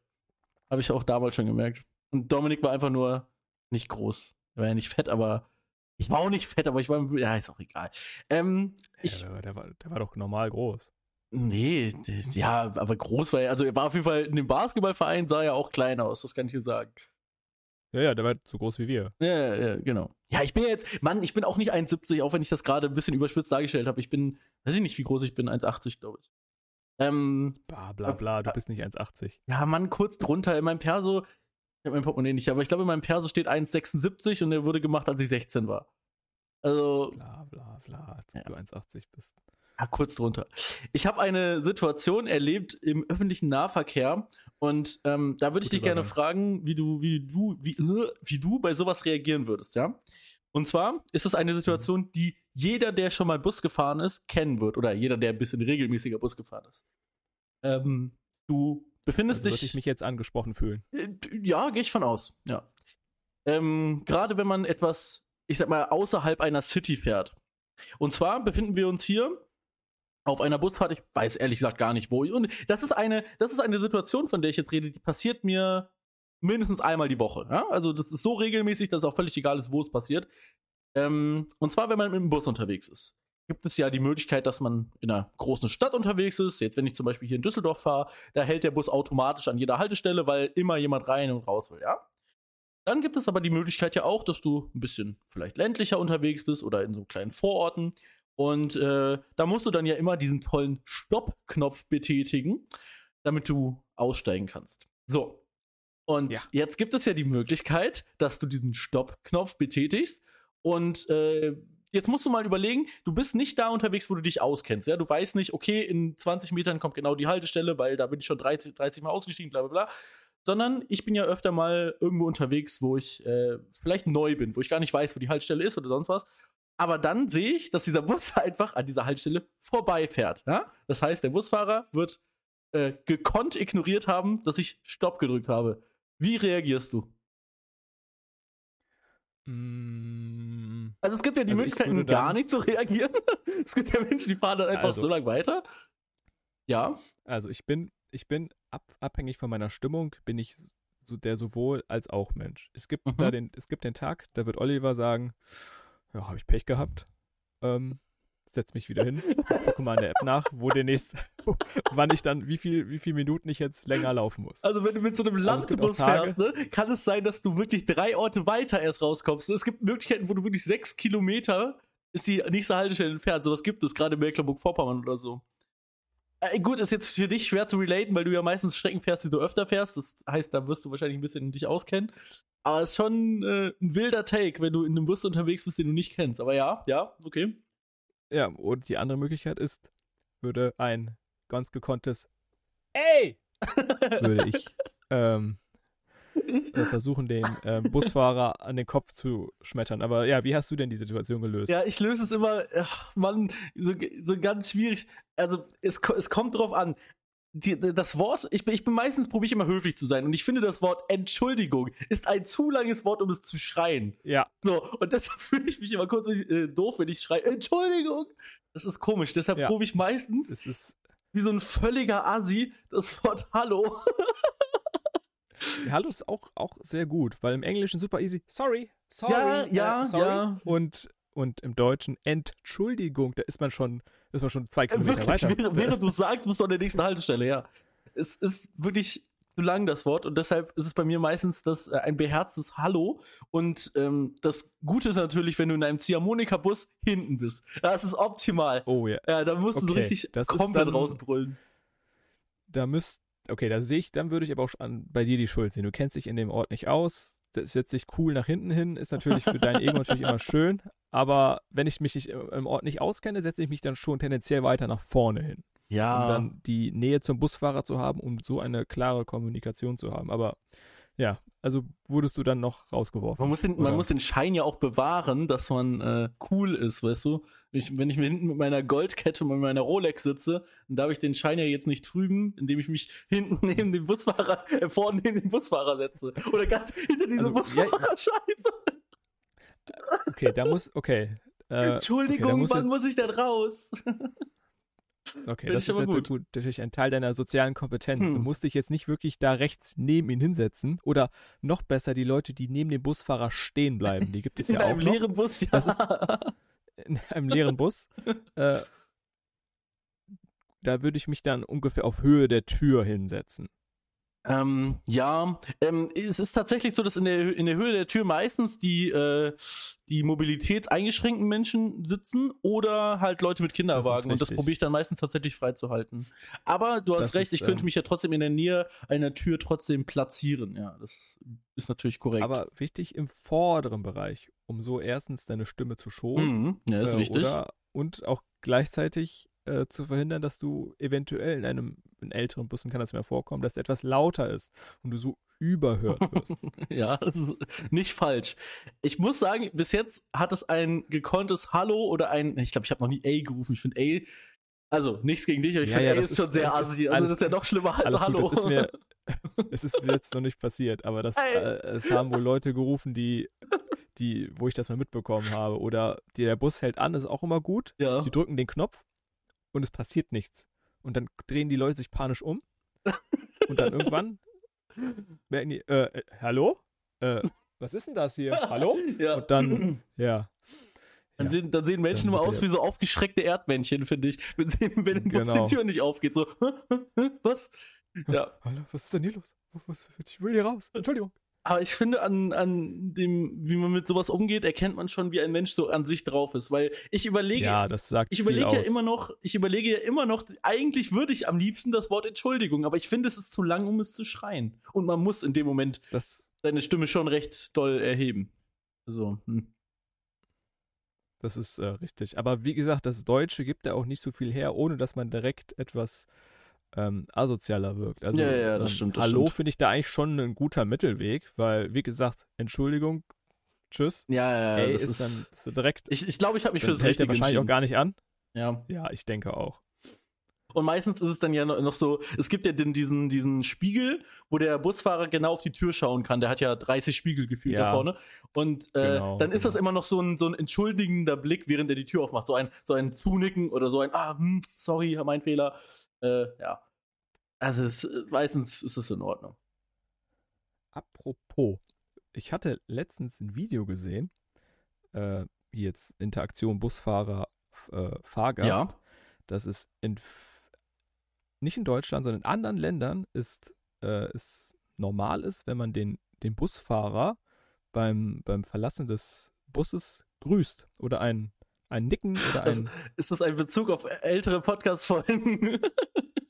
Habe ich auch damals schon gemerkt. Und Dominik war einfach nur nicht groß. Er war ja nicht fett, aber ich war auch nicht fett, aber ich war, ja, ist auch egal. Ähm, ich, Ja, der, war- der, war, doch normal groß. Nee, ja, aber groß war er. Also er war auf jeden Fall in dem Basketballverein, sah er auch klein aus, das kann ich dir sagen. Ja, ja, der war so groß wie wir. Ja, ja, ja, genau. Ja, ich bin jetzt, Mann, ich bin auch nicht 1,70, auch wenn ich das gerade ein bisschen überspitzt dargestellt habe. Ich bin, weiß ich nicht, wie groß ich bin, 1,80, glaube ich. Ähm, Bla bla bla, du bist nicht 1,80. ja, Mann, kurz drunter. In meinem Perso, ich habe mein Portemonnaie nicht, aber ich glaube, in meinem Perso steht 1,76 und der wurde gemacht, als ich 16 war. Also, Bla bla bla, als Ja. du 1,80 bist. Ja, kurz drunter. Ich habe eine Situation erlebt im öffentlichen Nahverkehr und ähm, da würde ich dich gerne fragen, wie du, wie du, wie, äh, wie du bei sowas reagieren würdest, ja? Und zwar ist es eine Situation, die jeder, der schon mal Bus gefahren ist, kennen wird oder jeder, der ein bisschen regelmäßiger Bus gefahren ist. Ähm, du befindest Also würde dich. ich mich jetzt angesprochen fühlen. Äh, Ja, gehe ich von aus, ja. Ähm, Gerade wenn man etwas, ich sag mal, außerhalb einer City fährt. Und zwar befinden wir uns hier auf einer Busfahrt, ich weiß ehrlich gesagt gar nicht wo. Und das ist eine, das ist eine Situation, von der ich jetzt rede, die passiert mir mindestens einmal die Woche. Ja? Also das ist so regelmäßig, dass es auch völlig egal ist, wo es passiert. Ähm, und zwar, wenn man mit dem Bus unterwegs ist. Gibt es ja die Möglichkeit, dass man in einer großen Stadt unterwegs ist. Jetzt, wenn ich zum Beispiel hier in Düsseldorf fahre, da hält der Bus automatisch an jeder Haltestelle, weil immer jemand rein und raus will, ja? Dann gibt es aber die Möglichkeit ja auch, dass du ein bisschen vielleicht ländlicher unterwegs bist oder in so kleinen Vororten. Und äh, da musst du dann ja immer diesen tollen Stopp-Knopf betätigen, damit du aussteigen kannst. So. Und Ja. jetzt gibt es ja die Möglichkeit, dass du diesen Stopp-Knopf betätigst und äh, jetzt musst du mal überlegen, du bist nicht da unterwegs, wo du dich auskennst. Ja, du weißt nicht, okay, in 20 Metern kommt genau die Haltestelle, weil da bin ich schon 30, 30 Mal ausgestiegen, bla bla bla. Sondern ich bin ja öfter mal irgendwo unterwegs, wo ich äh, vielleicht neu bin, wo ich gar nicht weiß, wo die Haltestelle ist oder sonst was. Aber dann sehe ich, dass dieser Bus einfach an dieser Haltestelle vorbeifährt. Ja? Das heißt, der Busfahrer wird äh, gekonnt ignoriert haben, dass ich Stopp gedrückt habe. Wie reagierst du? Mm, Also es gibt ja die Also ich Möglichkeiten, gar nicht zu reagieren. es gibt ja Menschen, die fahren dann einfach Also- so lang weiter. Ja. Also ich bin, ich bin ab, abhängig von meiner Stimmung, bin ich so der sowohl als auch Mensch. Es gibt Mhm. da den, es gibt den Tag, da wird Oliver sagen, ja, habe ich Pech gehabt. Ähm, setz mich wieder hin, gucke mal in der App nach, wo demnächst, wann ich dann, wie viel, wie viel Minuten ich jetzt länger laufen muss. Also wenn du mit so einem Landbus Tage- fährst, ne, kann es sein, dass du wirklich drei Orte weiter erst rauskommst. Es gibt Möglichkeiten, wo du wirklich sechs Kilometer ist die nächste Haltestelle entfernt. Sowas gibt es, gerade in Mecklenburg-Vorpommern oder so. Äh, gut, ist jetzt für dich schwer zu relaten, weil du ja meistens Strecken fährst, die du öfter fährst. Das heißt, da wirst du wahrscheinlich ein bisschen dich auskennen. Aber es ist schon äh, ein wilder Take, wenn du in einem Bus unterwegs bist, den du nicht kennst. Aber ja, ja, okay. Ja, und die andere Möglichkeit ist, würde ein ganz gekonntes Ey! würde ich ähm, äh, versuchen, den ähm, Busfahrer an den Kopf zu schmettern. Aber ja, wie hast du denn die Situation gelöst? Ja, ich löse es immer, ach, Mann, so, so ganz schwierig. Also, es, es kommt drauf an. Die, das Wort, ich bin, ich bin meistens, probiere ich immer höflich zu sein. Und ich finde, das Wort Entschuldigung ist ein zu langes Wort, um es zu schreien. Ja, So, und deshalb fühle ich mich immer kurz äh, doof, wenn ich schreie, Entschuldigung. Das ist komisch. Deshalb Ja. probiere ich meistens, es ist. wie so ein völliger Asi, das Wort Hallo. Hallo ist auch, auch sehr gut, weil im Englischen super easy. Sorry, sorry. Ja, äh, ja, sorry. ja. Und, und im Deutschen Entschuldigung, da ist man schon, ist man schon zwei Äh, Kilometer Wirklich, weiter. während, während du sagst, bist du an der nächsten Haltestelle, ja. Es ist wirklich zu lang, das Wort, und deshalb ist es bei mir meistens das, äh, ein beherztes Hallo. Und ähm, das Gute ist natürlich, wenn du in einem Ziehharmonika-Bus hinten bist. Das ist optimal. oh ja. Ja, da musst du so richtig das komplett rausbrüllen. Da müsst, okay, da sehe ich, dann würde ich aber auch an, bei dir die Schuld sehen. Du kennst dich in dem Ort nicht aus. Das setzt sich cool nach hinten hin, ist natürlich für dein Ego natürlich immer schön. Aber wenn ich mich nicht im im Ort nicht auskenne, setze ich mich dann schon tendenziell weiter nach vorne hin. Ja. um dann die Nähe zum Busfahrer zu haben, um so eine klare Kommunikation zu haben. Aber ja, also wurdest du dann noch rausgeworfen. Man muss, den, man muss den Schein ja auch bewahren, dass man äh, cool ist, weißt du? Ich, wenn ich mir hinten mit meiner Goldkette und mit meiner Rolex sitze, dann darf ich den Schein ja jetzt nicht trüben, indem ich mich hinten neben den Busfahrer, äh, vorne neben den Busfahrer setze. Oder ganz hinter diese Also, ja- Busfahrerscheibe. Okay, da muss, okay. Äh, Entschuldigung, okay, wann muss ich denn raus? Okay, das ist ja gut. natürlich ein Teil deiner sozialen Kompetenz. Du Hm. musst dich jetzt nicht wirklich da rechts neben ihn hinsetzen. Oder noch besser, die Leute, die neben dem Busfahrer stehen bleiben. Die gibt es In ja auch einem noch. leeren Bus, ja. Das ist- in einem leeren Bus. äh, da würde ich mich dann ungefähr auf Höhe der Tür hinsetzen. Ähm, ja, ähm, es ist tatsächlich so, dass in der, in der Höhe der Tür meistens die, äh, die mobilitätseingeschränkten Menschen sitzen oder halt Leute mit Kinderwagen. Und das probiere ich dann meistens tatsächlich freizuhalten. Aber du hast Das recht, ist, ich könnte ähm, mich ja trotzdem in der Nähe einer Tür trotzdem platzieren. Ja, das ist natürlich korrekt. Aber wichtig im vorderen Bereich, um so erstens deine Stimme zu schonen. mhm, ja, ist äh, wichtig. Oder, und auch gleichzeitig äh, zu verhindern, dass du eventuell in einem in älteren Bussen kann das mehr vorkommen, dass der etwas lauter ist und du so überhört wirst. Ja, das ist nicht falsch. Ich muss sagen, bis jetzt hat es ein gekonntes Hallo oder ein, ich glaube, ich habe noch nie A gerufen. Ich finde A, also nichts gegen dich, aber ich Ja, finde ja, A das ist schon ist- sehr ist assi. Also das ist ja noch schlimmer als Hallo. gut, das ist mir, es ist mir jetzt noch nicht passiert, aber das, äh, es haben wohl Leute gerufen, die, die, wo ich das mal mitbekommen habe. Oder der Bus hält an, ist auch immer gut. ja. Die drücken den Knopf und es passiert nichts. Und dann drehen die Leute sich panisch um. Und dann irgendwann merken die, äh, äh, hallo? Äh, was ist denn das hier? Hallo? ja. Und dann, ja. Dann, Ja. sehen, dann sehen Menschen immer aus wie so aufgeschreckte Erdmännchen, finde ich. Wenn, sie, wenn Genau. die Tür nicht aufgeht, so, was? Ja. Hallo, was ist denn hier los? Ich will hier raus. Entschuldigung. Aber ich finde, an, an dem, wie man mit sowas umgeht, erkennt man schon, wie ein Mensch so an sich drauf ist. Weil ich überlege, Ja, das sagt ich überlege ja aus. immer noch, ich überlege ja immer noch, eigentlich würde ich am liebsten das Wort Entschuldigung, aber ich finde, es ist zu lang, um es zu schreien. Und man muss in dem Moment Das, seine Stimme schon recht doll erheben. So. Hm. Das ist äh, richtig. Aber wie gesagt, das Deutsche gibt da auch nicht so viel her, ohne dass man direkt etwas ähm, asozialer wirkt. Also, Ja, ja, das ähm, stimmt, das Hallo finde ich da eigentlich schon ein guter Mittelweg, weil, wie gesagt, Entschuldigung, tschüss. Ja, ja, ey, das ist, ist, dann so direkt. ich ich glaube, ich habe mich für das Richtige wahrscheinlich auch entschieden. gar nicht an. Ja. Ja, ich denke auch. Und meistens ist es dann ja noch so, es gibt ja den, diesen, diesen Spiegel, wo der Busfahrer genau auf die Tür schauen kann. Der hat ja 30 Spiegel gefühlt Ja. da vorne. Und äh, Genau, dann ist das genau. immer noch so ein, so ein entschuldigender Blick, während er die Tür aufmacht. So ein, so ein Zunicken oder so ein, ah, hm, sorry, mein Fehler. Äh, ja. Also es, äh, meistens ist es in Ordnung. Apropos, ich hatte letztens ein Video gesehen, äh, wie jetzt Interaktion Busfahrer, äh, Fahrgast. Ja. Das ist in, nicht in Deutschland, sondern in anderen Ländern ist äh, es normal ist, wenn man den, den Busfahrer beim, beim Verlassen des Busses grüßt oder ein, ein Nicken oder ein Ist das ein Bezug auf ältere Podcast-Folgen?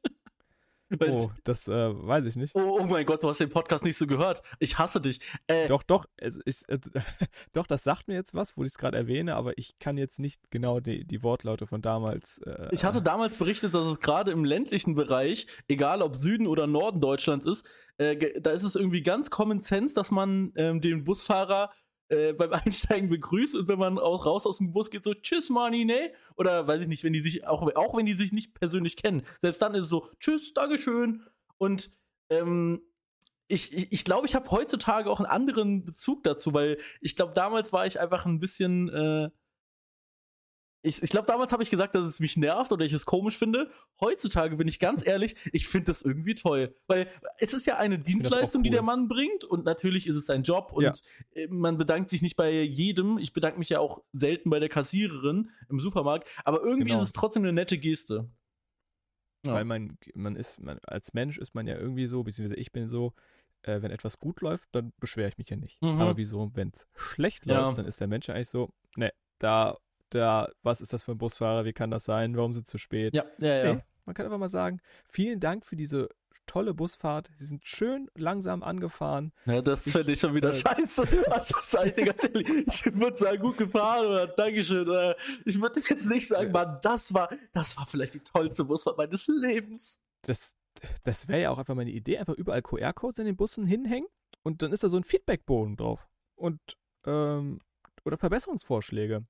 Oh, das äh, weiß ich nicht. oh, oh mein Gott, du hast den Podcast nicht so gehört. Ich hasse dich. Äh, Doch, doch, ich, äh, doch, das sagt mir jetzt was, wo ich es gerade erwähne, aber ich kann jetzt nicht genau die, die Wortlaute von damals. Äh, Ich hatte damals berichtet, dass es gerade im ländlichen Bereich, egal ob Süden oder Norden Deutschlands ist, äh, da ist es irgendwie ganz Common Sense, dass man ähm, den Busfahrer äh, beim Einsteigen begrüßt und wenn man auch raus aus dem Bus geht, so Tschüss, Mani, ne? Oder weiß ich nicht, wenn die sich, auch, auch wenn die sich nicht persönlich kennen. Selbst dann ist es so, Tschüss, Dankeschön. Und ähm, ich glaube, ich, ich, glaub, ich habe heutzutage auch einen anderen Bezug dazu, weil ich glaube, damals war ich einfach ein bisschen. Äh, ich ich glaube, damals habe ich gesagt, dass es mich nervt oder ich es komisch finde. Heutzutage bin ich ganz ehrlich, ich finde das irgendwie toll. Weil es ist ja eine Dienstleistung, die cool. der Mann bringt und natürlich ist es sein Job und Ja. äh, man bedankt sich nicht bei jedem. Ich bedanke mich ja auch selten bei der Kassiererin im Supermarkt, aber irgendwie Genau. ist es trotzdem eine nette Geste. Ja. Weil man, man ist, man, als Mensch ist man ja irgendwie so, beziehungsweise ich bin so, äh, wenn etwas gut läuft, dann beschwere ich mich ja nicht. Mhm. Aber wieso, wenn es schlecht Ja. läuft, dann ist der Mensch ja eigentlich so, ne, da, da, was ist das für ein Busfahrer, wie kann das sein, warum sind sie zu spät? Ja, ja, ja. Nee, man kann einfach mal sagen, vielen Dank für diese tolle Busfahrt. Sie sind schön langsam angefahren. Ja, das finde ich schon wieder äh, scheiße. Was das ganz ehrlich. Ich würde sagen, gut gefahren oder Dankeschön. Oder ich würde jetzt nicht sagen, Ja. Mann, das war, das war vielleicht die tollste Busfahrt meines Lebens. Das, das wäre ja auch einfach meine Idee, einfach überall QR-Codes in den Bussen hinhängen und dann ist da so ein Feedbackbogen drauf. Und, ähm, oder Verbesserungsvorschläge.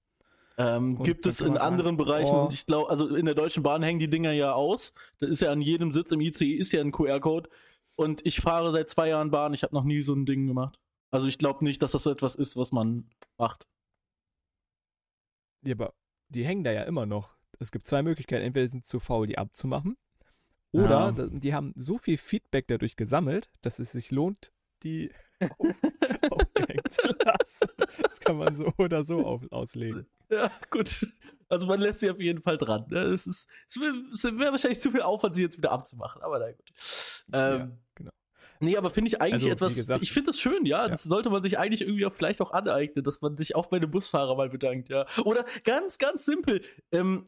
Ähm, gibt es in anderen Bereichen, oh. ich glaube, also in der Deutschen Bahn hängen die Dinger ja aus. Da ist ja an jedem Sitz im ICE ist ja ein QR-Code. Und ich fahre seit zwei Jahren Bahn, ich habe noch nie so ein Ding gemacht. Also ich glaube nicht, dass das etwas ist, was man macht. Ja, aber die hängen da ja immer noch. Es gibt zwei Möglichkeiten. Entweder sind sie zu faul, die abzumachen. Oder Ja. die haben so viel Feedback dadurch gesammelt, dass es sich lohnt, die auf, aufgehängt zu lassen. Das kann man so oder so auf, auslegen. Ja, gut. Also man lässt sie auf jeden Fall dran. ne? Es, ist, es wäre wär wahrscheinlich zu viel Aufwand, sie jetzt wieder abzumachen, aber na gut. Ähm, Ja, genau. Nee, aber finde ich eigentlich Also, etwas, gesagt- ich finde das schön, ja. Ja. Das sollte man sich eigentlich irgendwie auch vielleicht auch aneignen, dass man sich auch bei einem Busfahrer mal bedankt, ja. Oder ganz, ganz simpel, ähm,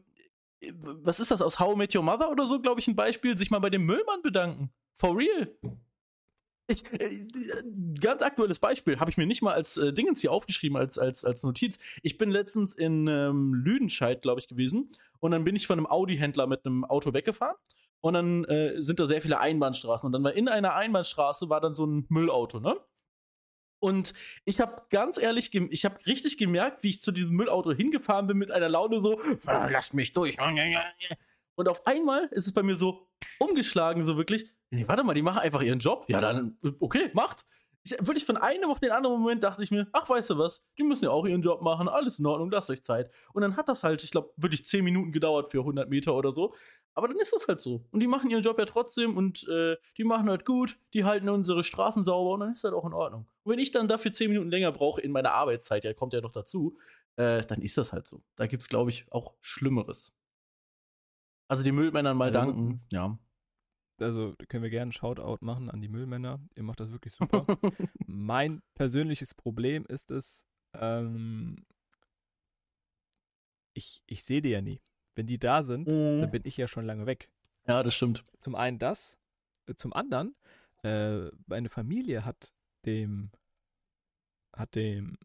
was ist das, aus How I Met Your Mother oder so, glaube ich, ein Beispiel, sich mal bei dem Müllmann bedanken. For real. Ich, äh, ganz aktuelles Beispiel, habe ich mir nicht mal als äh, Dingens hier aufgeschrieben, als, als, als Notiz. Ich bin letztens in ähm, Lüdenscheid, glaube ich, gewesen. Und dann bin ich von einem Audi-Händler mit einem Auto weggefahren. Und dann äh, sind da sehr viele Einbahnstraßen. Und dann war in einer Einbahnstraße war dann so ein Müllauto, ne? Und ich habe ganz ehrlich, ich habe richtig gemerkt, wie ich zu diesem Müllauto hingefahren bin mit einer Laune so, "Ah, lasst mich durch. Und auf einmal ist es bei mir so umgeschlagen, so wirklich. Nee, warte mal, die machen einfach ihren Job. Ja, dann, okay, macht. Ich, wirklich von einem auf den anderen Moment dachte ich mir, ach, weißt du was, die müssen ja auch ihren Job machen, alles in Ordnung, lasst euch Zeit. Und dann hat das halt, ich glaube, wirklich 10 Minuten gedauert für 100 Meter oder so. Aber dann ist das halt so. Und die machen ihren Job ja trotzdem und äh, die machen halt gut, die halten unsere Straßen sauber und dann ist das auch in Ordnung. Und wenn ich dann dafür 10 Minuten länger brauche in meiner Arbeitszeit, ja, kommt ja noch dazu, äh, dann ist das halt so. Da gibt es, glaube ich, auch Schlimmeres. Also die Müllmännern mal Also, danken, ja. Also können wir gerne einen Shoutout machen an die Müllmänner. Ihr macht das wirklich super. mein persönliches Problem ist es, ähm, ich, ich sehe die ja nie. Wenn die da sind, dann bin ich ja schon lange weg. Ja, das stimmt. Zum einen das, äh, zum anderen, äh, meine Familie hat dem, hat dem,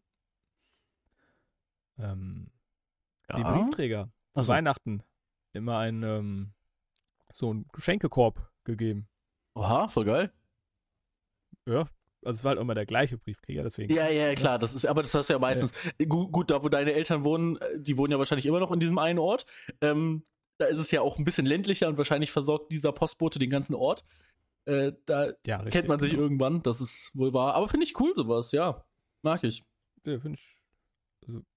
ähm, die Briefträger zu so. Weihnachten immer ein, ähm, so einen Geschenkekorb gegeben. Oha, voll geil. Ja, also es war halt immer der gleiche Briefträger, deswegen. Ja, ja, klar, das ist, aber das hast du ja meistens. Gut, gut, da wo deine Eltern wohnen, äh, die wohnen ja wahrscheinlich immer noch in diesem einen Ort. Ähm, da ist es ja auch ein bisschen ländlicher und wahrscheinlich versorgt dieser Postbote den ganzen Ort. Äh, da Ja, richtig, kennt man sich genau. irgendwann, das ist wohl wahr. Aber finde ich cool, sowas, ja. Mag ich. Ja, finde ich.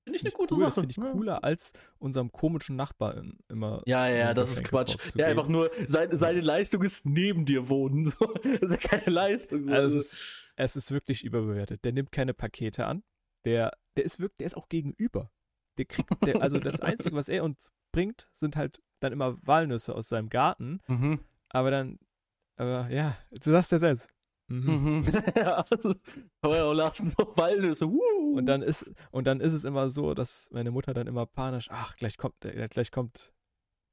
Finde ich eine gute cool, Das Sache. finde ich Ja. cooler als unserem komischen Nachbarn immer. Ja, ja, das ist Quatsch. Ja, einfach nur, seine, seine Leistung ist neben dir wohnen. So. Das ist ja keine Leistung. so. Also es ist, es ist wirklich überbewertet. Der nimmt keine Pakete an. Der, der ist wirklich, der ist auch gegenüber. Der kriegt, der, also das Einzige, was er uns bringt, sind halt dann immer Walnüsse aus seinem Garten. mhm. Aber dann, aber ja, du sagst ja selbst. Mhm. Ja, also, kann man auch lassen, so. Woo. Und dann ist, und dann ist es immer so, dass meine Mutter dann immer panisch, ach, gleich kommt, der, gleich kommt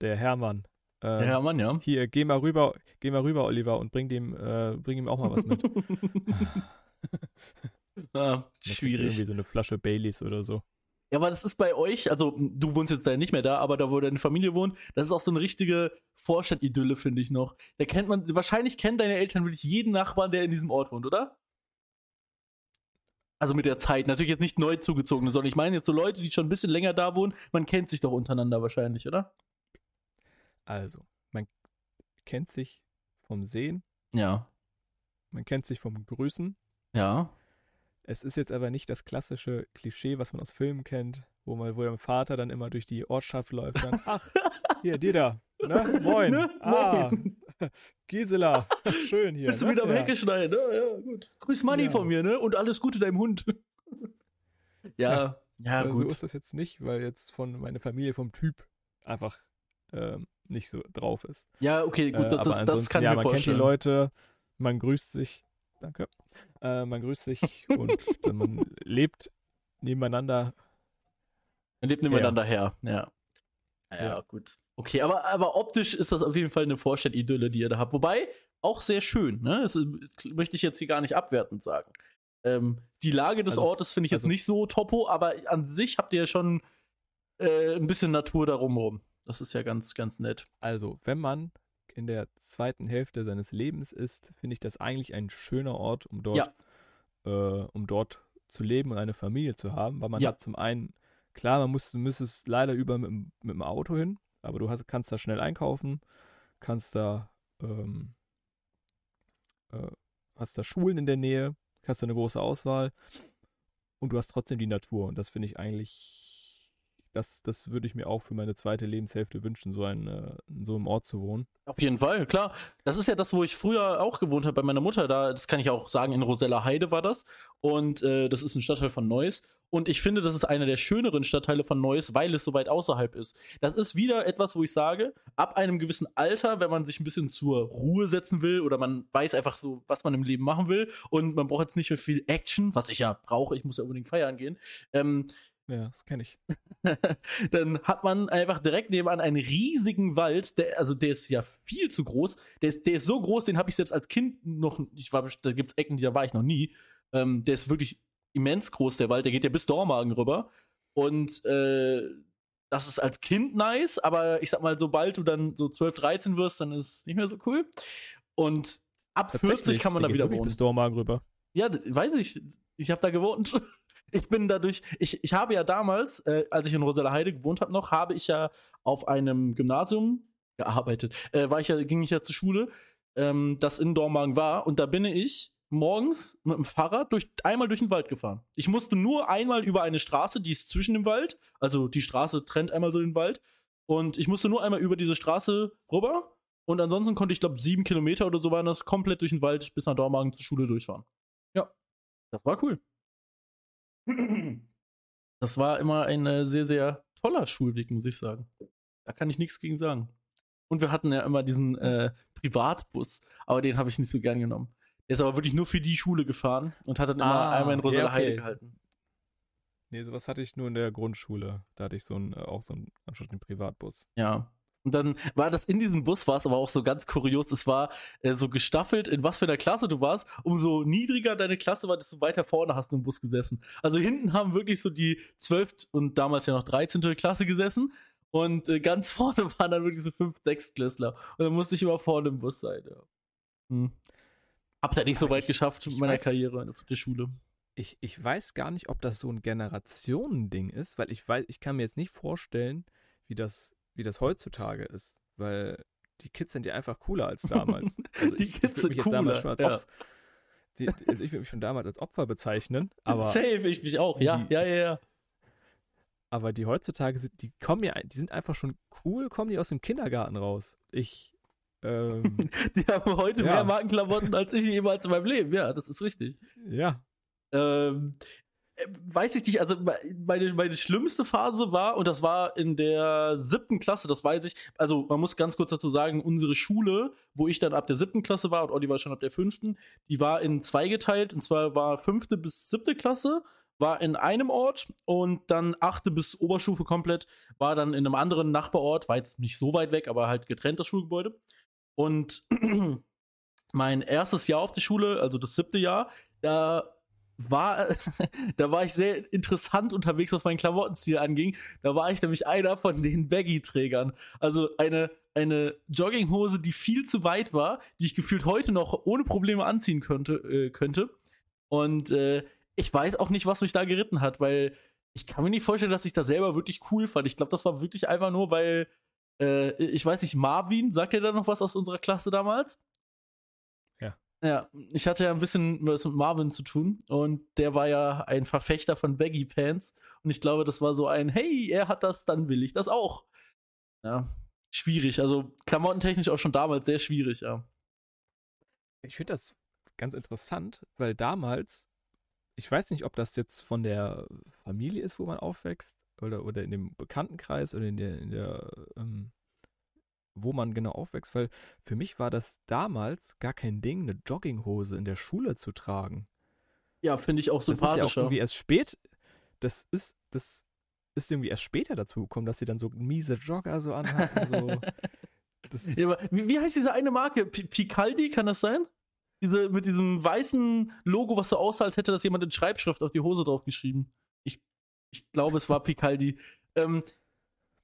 der Hermann. Äh, Ja, Mann, ja. Hier, geh mal rüber, geh mal rüber, Oliver, und bring dem, äh, bring ihm auch mal was mit. ah, er schwierig. Irgendwie so eine Flasche Baileys oder so. Ja, aber das ist bei euch, also du wohnst jetzt da nicht mehr da, aber da, wo deine Familie wohnt, das ist auch so eine richtige Vorstadt-Idylle, finde ich noch. Da kennt man, wahrscheinlich kennen deine Eltern wirklich jeden Nachbarn, der in diesem Ort wohnt, oder? Also mit der Zeit, natürlich jetzt nicht neu zugezogene, sondern ich meine jetzt so Leute, die schon ein bisschen länger da wohnen, man kennt sich doch untereinander wahrscheinlich, oder? Also, man kennt sich vom Sehen, Ja. man kennt sich vom Grüßen. Ja. Es ist jetzt aber nicht das klassische Klischee, was man aus Filmen kennt, wo man, wo der Vater dann immer durch die Ortschaft läuft. Dann, ach, hier, dir da. Ne? Moin. Ne? Ah, Moin. Gisela. Schön hier. Bist du ne? wieder am ja. Hecke schneiden, ne? Ja, gut. Grüß Manni Ja. von mir, ne? Und alles Gute deinem Hund. ja, ja, Äh, So gut. ist das jetzt nicht, weil jetzt von meiner Familie vom Typ einfach ähm, nicht so drauf ist. Ja, okay, gut, Äh, das, aber das, das kann ich ja, mir man vorstellen. kennt die Leute, man grüßt sich. Danke. Äh, man grüßt sich und dann man lebt nebeneinander. Man lebt nebeneinander her, ja. Ja, Ja. gut. Okay, aber, aber optisch ist das auf jeden Fall eine Vorstadt-Idylle, die ihr da habt. Wobei, auch sehr schön, ne? Das ist, möchte ich jetzt hier gar nicht abwertend sagen. Ähm, die Lage des Also, Ortes finde ich jetzt also- nicht so topo, aber an sich habt ihr ja schon äh, ein bisschen Natur darum rum. Das ist ja ganz, ganz nett. Also, wenn man in der zweiten Hälfte seines Lebens ist, finde ich das eigentlich ein schöner Ort, um dort, Ja. äh, um dort zu leben und eine Familie zu haben, weil man Ja. hat zum einen, klar, man muss, du müsstest leider über mit, dem- mit dem Auto hin, aber du hast, kannst da schnell einkaufen, kannst da, ähm, äh, hast da Schulen in der Nähe, hast da eine große Auswahl und du hast trotzdem die Natur und das finde ich eigentlich, das, das würde ich mir auch für meine zweite Lebenshälfte wünschen, so ein, äh, in so einem Ort zu wohnen. Auf jeden Fall, klar. Das ist ja das, wo ich früher auch gewohnt habe bei meiner Mutter. Da, das kann ich auch sagen, in Rosella Heide war das. Und äh, das ist ein Stadtteil von Neuss. Und ich finde, das ist einer der schöneren Stadtteile von Neuss, weil es so weit außerhalb ist. Das ist wieder etwas, wo ich sage, ab einem gewissen Alter, wenn man sich ein bisschen zur Ruhe setzen will oder man weiß einfach so, was man im Leben machen will und man braucht jetzt nicht mehr viel Action, was ich ja brauche, ich muss ja unbedingt feiern gehen, ähm, Ja, das kenne ich. dann hat man einfach direkt nebenan einen riesigen Wald, der, also der ist ja viel zu groß. Der ist, der ist so groß, den habe ich selbst als Kind noch, ich war, da gibt es Ecken, da war ich noch nie. Ähm, der ist wirklich immens groß, der Wald, der geht ja bis Dormagen rüber. Und äh, das ist als Kind nice, aber ich sag mal, sobald du dann so 12, 13 wirst, dann ist es nicht mehr so cool. Und ab 40 Tatsächlich, kann man da wieder wohnen. bis Dormagen rüber. Ja, weiß ich. Ich habe da gewohnt. Ich bin dadurch, ich, ich habe ja damals, äh, als ich in Rosella Heide gewohnt habe noch, habe ich ja auf einem Gymnasium gearbeitet. Äh, war ich ja, ging ich ja zur Schule, ähm, das in Dormagen war. Und da bin ich morgens mit dem Fahrrad durch, einmal durch den Wald gefahren. Ich musste nur einmal über eine Straße, die ist zwischen dem Wald. Also die Straße trennt einmal so den Wald. Und ich musste nur einmal über diese Straße rüber. Und ansonsten konnte ich, glaube sieben Kilometer oder so waren das komplett durch den Wald bis nach Dormagen zur Schule durchfahren. Ja, das war cool. Das war immer ein äh, sehr, sehr toller Schulweg, muss ich sagen. Da kann ich nichts gegen sagen. Und wir hatten ja immer diesen äh, Privatbus, aber den habe ich nicht so gern genommen. Der ist aber wirklich nur für die Schule gefahren und hat dann immer Ah, einmal in ja, Rosella okay. Heide gehalten. Nee, sowas hatte ich nur in der Grundschule. Da hatte ich so einen, äh, auch so einen Anschluss den Privatbus. Ja. Und dann war das in diesem Bus, war es aber auch so ganz kurios. Es war äh, so gestaffelt, in was für einer Klasse du warst. Umso niedriger deine Klasse war, desto weiter vorne hast du im Bus gesessen. Also hinten haben wirklich so die 12. und damals ja noch 13. Klasse gesessen. Und äh, ganz vorne waren dann wirklich so 5, 6 Klässler. Und dann musste ich immer vorne im Bus sein. Ja. Hm. Hab da nicht so weit ich, geschafft ich mit meiner weiß- Karriere in der Schule. Ich, ich weiß gar nicht, ob das so ein Generationending ist, weil ich weiß, ich kann mir jetzt nicht vorstellen, wie das, wie das heutzutage ist. Weil die Kids sind ja einfach cooler als damals. Also Die ich, Kids ich sind mich jetzt damals cooler, schon als ja. Opfer. Die, also ich würde mich schon damals als Opfer bezeichnen, aber, Safe, ich mich auch. Ja, die- ja, ja, ja. aber die heutzutage sind, die kommen ja, die sind einfach schon cool, kommen die aus dem Kindergarten raus. Ich, ähm, Die haben heute Ja. mehr Markenklamotten als ich jemals in meinem Leben. Ja, das ist richtig. ja, Ähm, äh, weiß ich nicht, also me- meine, meine schlimmste Phase war, und das war in der siebten Klasse, das weiß ich, also man muss ganz kurz dazu sagen, unsere Schule, wo ich dann ab der siebten Klasse war und Olli war schon ab der fünften, die war in zwei geteilt, und zwar war fünfte bis siebte Klasse, war in einem Ort und dann achte bis Oberstufe komplett war dann in einem anderen Nachbarort, war jetzt nicht so weit weg, aber halt getrennt das Schulgebäude. Und mein erstes Jahr auf der Schule, also das siebte Jahr, da war, da war ich sehr interessant unterwegs, was meinen Klamottenstil anging. Da war ich nämlich einer von den Baggy-Trägern. Also eine, eine Jogginghose, die viel zu weit war, die ich gefühlt heute noch ohne Probleme anziehen könnte. Äh, könnte. Und äh, ich weiß auch nicht, was mich da geritten hat, weil ich kann mir nicht vorstellen, dass ich das selber wirklich cool fand. Ich glaube, das war wirklich einfach nur, weil, äh, ich weiß nicht, Marvin, sagt ihr da noch was aus unserer Klasse damals? Ja. Ich hatte ja ein bisschen was mit Marvin zu tun und der war ja ein Verfechter von Baggy Pants und ich glaube, das war so ein, hey, er hat das, dann will ich das auch. Ja, schwierig. Also klamottentechnisch auch schon damals sehr schwierig, ja. Ich finde das ganz interessant, weil damals, ich weiß nicht, ob das jetzt von der Familie ist, wo man aufwächst, oder, oder in dem Bekanntenkreis oder in der, in der ähm, wo man genau aufwächst, weil für mich war das damals gar kein Ding, eine Jogginghose in der Schule zu tragen. Ja, finde ich auch Das ist ja auch sympathischer. irgendwie erst spät, das ist, das ist irgendwie erst später dazu gekommen, dass sie dann so miese Jogger so anhatten. So. Das, Ja, wie, wie heißt diese eine Marke? P Picaldi, kann das sein? Diese mit diesem weißen Logo, was so aussah, als hätte das jemand in Schreibschrift auf die Hose draufgeschrieben. Ich, ich glaube, es war Picaldi. Ähm,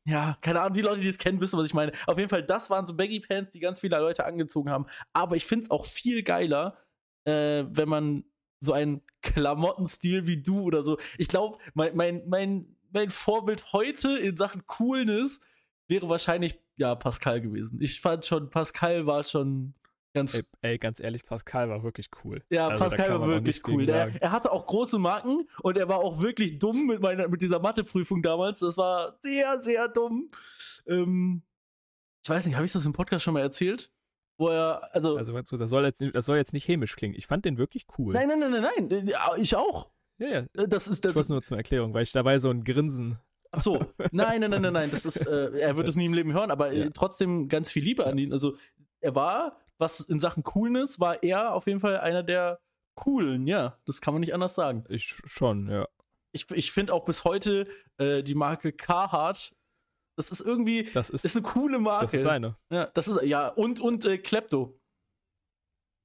ja, keine Ahnung, die Leute, die es kennen, wissen, was ich meine. Auf jeden Fall, das waren so Baggy Pants, die ganz viele Leute angezogen haben. Aber ich finde es auch viel geiler, äh, wenn man so einen Klamottenstil wie du oder so. Ich glaube, mein, mein, mein, mein Vorbild heute in Sachen Coolness wäre wahrscheinlich, ja, Pascal gewesen. Ich fand schon, Pascal war schon ganz. ey, ey, ganz ehrlich, Pascal war wirklich cool. ja, Also, Pascal war wirklich cool. Der, er hatte auch große Marken und er war auch wirklich dumm mit, meiner, mit dieser Matheprüfung damals. Das war sehr, sehr dumm. Ähm, ich weiß nicht, habe ich das im Podcast schon mal erzählt? Wo er, also. Also das soll, jetzt, das soll jetzt nicht hämisch klingen. Ich fand den wirklich cool. nein, nein, nein, nein, nein. Ja, Ich auch. Ja, ja. Das ist Ich das. wollte nur zur Erklärung, weil ich dabei so ein Grinsen. Ach so, nein, nein, nein, nein, nein. Das ist, äh, er wird es nie im Leben hören, aber äh, Ja. trotzdem ganz viel Liebe an ihn. Also er war, was in Sachen Coolness, war er auf jeden Fall einer der coolen, ja. Das kann man nicht anders sagen. Ich schon, ja. Ich, ich finde auch bis heute äh, die Marke Carhartt, das ist irgendwie, Das ist, ist eine coole Marke. das ist seine. Ja, das ist, ja, und, und äh, Klepto.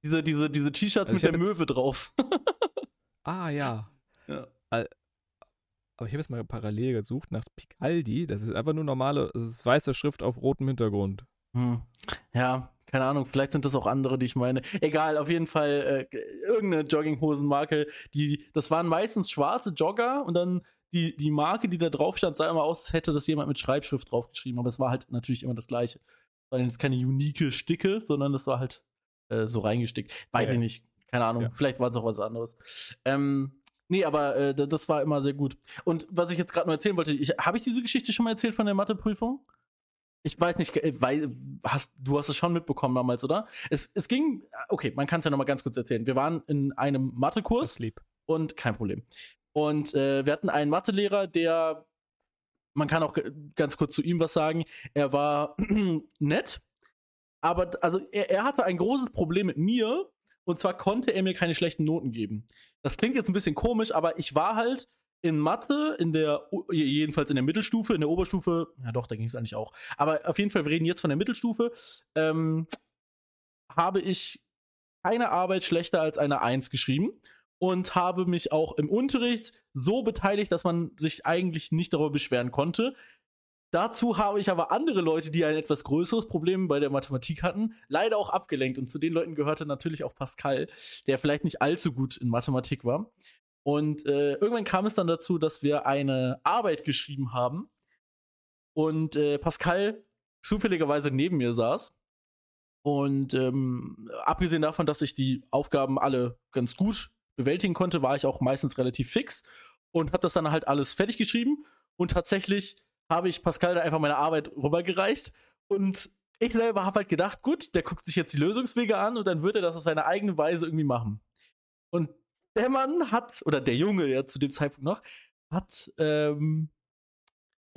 Diese, diese, diese T-Shirts Also mit der Möwe drauf. Ah, ja. Ja. Aber ich habe jetzt mal parallel gesucht nach Picaldi. Das ist einfach nur normale, das ist weiße Schrift auf rotem Hintergrund. Hm. Ja, keine Ahnung, vielleicht sind das auch andere, die ich meine. Egal, auf jeden Fall äh, irgendeine Jogginghosenmarke, die, das waren meistens schwarze Jogger und dann die, die Marke, die da drauf stand, sah immer aus, als hätte das jemand mit Schreibschrift draufgeschrieben, aber es war halt natürlich immer das gleiche. Das waren jetzt keine unique Sticke, sondern das war halt äh, so reingestickt. Weiß Ja. ich nicht, keine Ahnung, Ja. vielleicht war es auch was anderes. Ähm, nee, aber äh, das war immer sehr gut. Und was ich jetzt gerade noch erzählen wollte, ich, habe ich diese Geschichte schon mal erzählt von der Matheprüfung? Ich weiß nicht, äh, weil, hast, du hast es schon mitbekommen damals, oder? Es, es ging, okay, man kann es ja noch mal ganz kurz erzählen. Wir waren in einem Mathekurs und kein Problem. Und äh, wir hatten einen Mathelehrer, der, man kann auch ganz kurz zu ihm was sagen, er war nett, aber also er, er hatte ein großes Problem mit mir und zwar konnte er mir keine schlechten Noten geben. Das klingt jetzt ein bisschen komisch, aber ich war halt in Mathe, in der, jedenfalls in der Mittelstufe, in der Oberstufe, ja doch, da ging es eigentlich auch. Aber auf jeden Fall, wir reden jetzt von der Mittelstufe, ähm, habe ich keine Arbeit schlechter als eine Eins geschrieben und habe mich auch im Unterricht so beteiligt, dass man sich eigentlich nicht darüber beschweren konnte. Dazu habe ich aber andere Leute, die ein etwas größeres Problem bei der Mathematik hatten, leider auch abgelenkt. Und zu den Leuten gehörte natürlich auch Pascal, der vielleicht nicht allzu gut in Mathematik war. Und äh, irgendwann kam es dann dazu, dass wir eine Arbeit geschrieben haben und äh, Pascal zufälligerweise neben mir saß. Und ähm, abgesehen davon, dass ich die Aufgaben alle ganz gut bewältigen konnte, war ich auch meistens relativ fix und habe das dann halt alles fertig geschrieben. Und tatsächlich habe ich Pascal da einfach meine Arbeit rübergereicht. Und ich selber habe halt gedacht, gut, der guckt sich jetzt die Lösungswege an und dann wird er das auf seine eigene Weise irgendwie machen. Und der Mann hat, oder der Junge ja zu dem Zeitpunkt noch, hat ähm,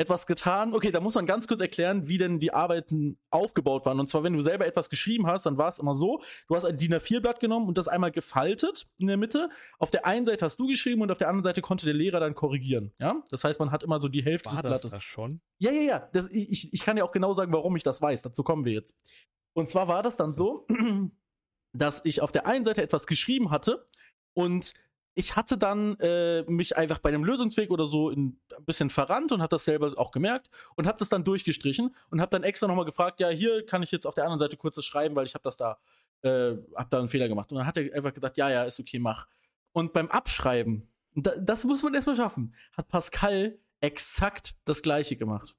etwas getan. Okay, da muss man ganz kurz erklären, wie denn die Arbeiten aufgebaut waren. Und zwar, wenn du selber etwas geschrieben hast, dann war es immer so, du hast ein DIN A4-Blatt genommen und das einmal gefaltet in der Mitte. Auf der einen Seite hast du geschrieben und auf der anderen Seite konnte der Lehrer dann korrigieren. Ja, das heißt, man hat immer so die Hälfte War des das Blattes. das schon? Ja, ja, ja. Das, ich, ich kann ja auch genau sagen, warum ich das weiß. Dazu kommen wir jetzt. Und zwar war das dann so, dass ich auf der einen Seite etwas geschrieben hatte und ich hatte dann äh, mich einfach bei einem Lösungsweg oder so ein bisschen verrannt und habe das selber auch gemerkt und habe das dann durchgestrichen und habe dann extra nochmal gefragt, ja, hier kann ich jetzt auf der anderen Seite kurz das schreiben, weil ich habe das da, äh, habe da einen Fehler gemacht. Und dann hat er einfach gesagt, ja, ja, ist okay, mach. Und beim Abschreiben, da, das muss man erstmal schaffen, hat Pascal exakt das gleiche gemacht.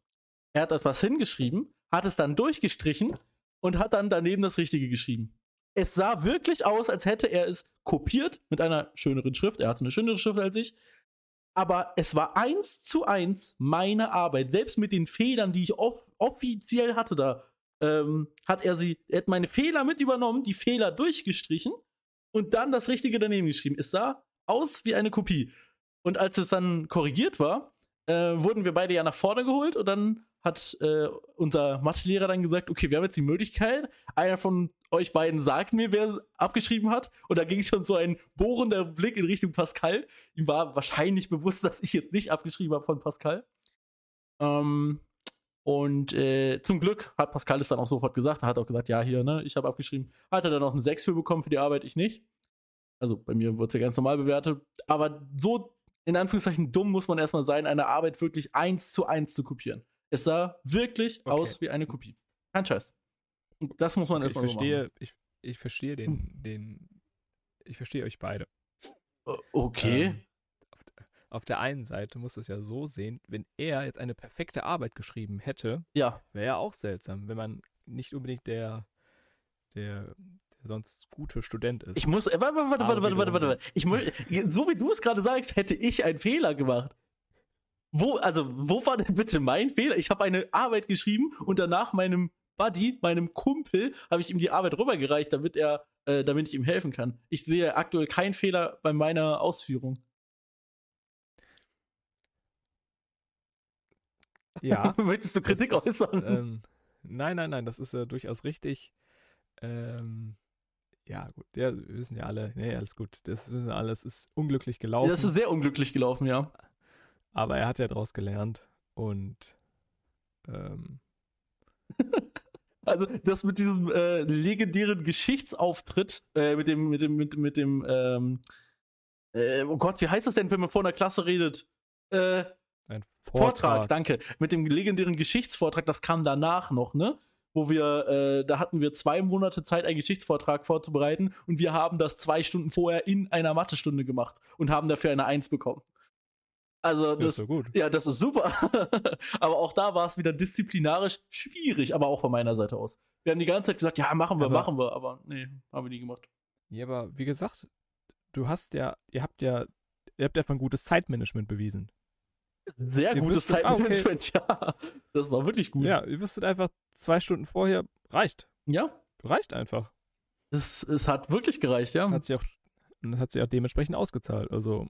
Er hat etwas hingeschrieben, hat es dann durchgestrichen und hat dann daneben das Richtige geschrieben. Es sah wirklich aus, als hätte er es kopiert mit einer schöneren Schrift. Er hatte eine schönere Schrift als ich. Aber es war eins zu eins meine Arbeit. Selbst mit den Fehlern, die ich off offiziell hatte da, ähm, hat er sie, er hat meine Fehler mit übernommen, die Fehler durchgestrichen und dann das Richtige daneben geschrieben. Es sah aus wie eine Kopie. Und als es dann korrigiert war, äh, wurden wir beide ja nach vorne geholt und dann hat äh, unser Mathelehrer dann gesagt, okay, wir haben jetzt die Möglichkeit, einer von euch beiden sagt mir, wer es abgeschrieben hat. Und da ging schon so ein bohrender Blick in Richtung Pascal. Ihm war wahrscheinlich bewusst, dass ich jetzt nicht abgeschrieben habe von Pascal. Ähm, und äh, zum Glück hat Pascal es dann auch sofort gesagt. Er hat auch gesagt, ja, hier, ne, ich habe abgeschrieben. Hat er dann auch eine 6 für bekommen für die Arbeit, ich nicht. Also bei mir wurde es ja ganz normal bewertet. Aber so, in Anführungszeichen, dumm muss man erstmal sein, eine Arbeit wirklich eins zu eins zu kopieren. Es sah wirklich Okay. aus wie eine Kopie. Kein Scheiß. Und Das muss man Ich erstmal so machen. verstehe, ich, ich verstehe den, den, ich verstehe euch beide. Okay. Ähm, auf, der- auf der einen Seite muss es ja so sehen, wenn er jetzt eine perfekte Arbeit geschrieben hätte, ja. wäre ja auch seltsam, wenn man nicht unbedingt der, der, der sonst gute Student ist. Ich muss. Äh, warte, warte, warte, warte, warte, wiederum warte. Ich mu so wie du es gerade sagst, hätte ich einen Fehler gemacht. Wo, also, wo war denn bitte mein Fehler? Ich habe eine Arbeit geschrieben und danach meinem Buddy, meinem Kumpel, habe ich ihm die Arbeit rübergereicht, damit er, äh, damit ich ihm helfen kann. Ich sehe aktuell keinen Fehler bei meiner Ausführung. ja. Möchtest du Kritik ist, äußern? Ähm, nein, nein, nein, das ist ja durchaus richtig. Ähm, ja, gut, ja, wir wissen ja alle, nee, alles gut. Das wissen alle, es ist unglücklich gelaufen. das ist sehr unglücklich gelaufen, ja. Aber er hat ja daraus gelernt und ähm, Also das mit diesem äh, legendären Geschichtsauftritt, äh, mit dem, mit dem, mit, mit dem, ähm, äh, oh Gott, wie heißt das denn, wenn man vor einer Klasse redet? Äh, ein Vortrag. Vortrag. danke. Mit dem legendären Geschichtsvortrag, das kam danach noch, ne? Wo wir, äh, da hatten wir zwei Monate Zeit, einen Geschichtsvortrag vorzubereiten und wir haben das zwei Stunden vorher in einer Mathestunde gemacht und haben dafür eine Eins bekommen. Also Das das, ist so gut. ja, das ist super. aber auch da war es wieder disziplinarisch schwierig, aber auch von meiner Seite aus. Wir haben die ganze Zeit gesagt, ja, machen wir, Aber- machen wir, aber nee, haben wir nie gemacht. Ja, aber wie gesagt, du hast ja, ihr habt ja, ihr habt einfach ein gutes Zeitmanagement bewiesen. Sehr Ihr gutes wüsstet, ah, okay. Zeitmanagement, ja. Das war wirklich gut. Ja, ihr wüsstet einfach zwei Stunden vorher, reicht. Ja, Reicht einfach. es, es hat wirklich gereicht, ja. Hat sich auch, und das hat sich auch dementsprechend ausgezahlt. Also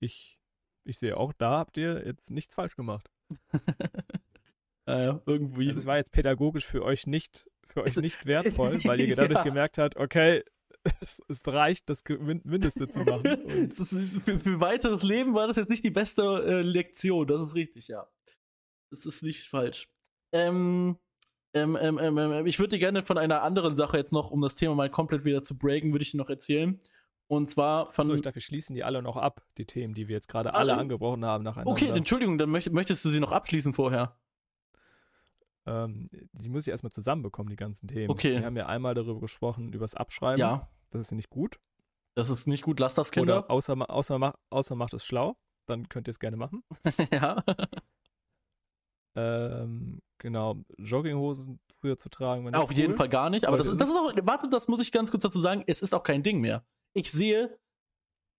ich, ich sehe auch, da habt ihr jetzt nichts falsch gemacht. Naja, irgendwie. Also es war jetzt pädagogisch für euch nicht, für euch Es- nicht wertvoll, weil ihr dadurch Ja. gemerkt habt, okay, es, es reicht, das Min- Mindeste zu machen. Das ist, für, für weiteres Leben war das jetzt nicht die beste äh, Lektion. Das ist richtig, ja. Das ist nicht falsch. Ähm, ähm, ähm, ähm, ähm, ich würde dir gerne von einer anderen Sache jetzt noch, um das Thema mal komplett wieder zu breaken, würde ich dir noch erzählen. Und zwar von. Achso, ich dachte, wir schließen die alle noch ab, die Themen, die wir jetzt gerade alle Alle? angebrochen haben nacheinander. okay, Entschuldigung, dann möcht, möchtest du sie noch abschließen vorher? ähm, die muss ich erstmal zusammenbekommen, die ganzen Themen. Okay. Wir haben ja einmal darüber gesprochen, über das Abschreiben. Ja, Das ist ja nicht gut. das ist nicht gut. Lass das, Kinder. Oder außer, außer, ma- außer macht es schlau. Dann könnt ihr es gerne machen. ja. Ähm, genau, Jogginghosen früher zu tragen. Auf jeden cool. Fall gar nicht. Aber das das ist auch. Warte, das muss ich ganz kurz dazu sagen. Es ist auch kein Ding mehr. Ich sehe,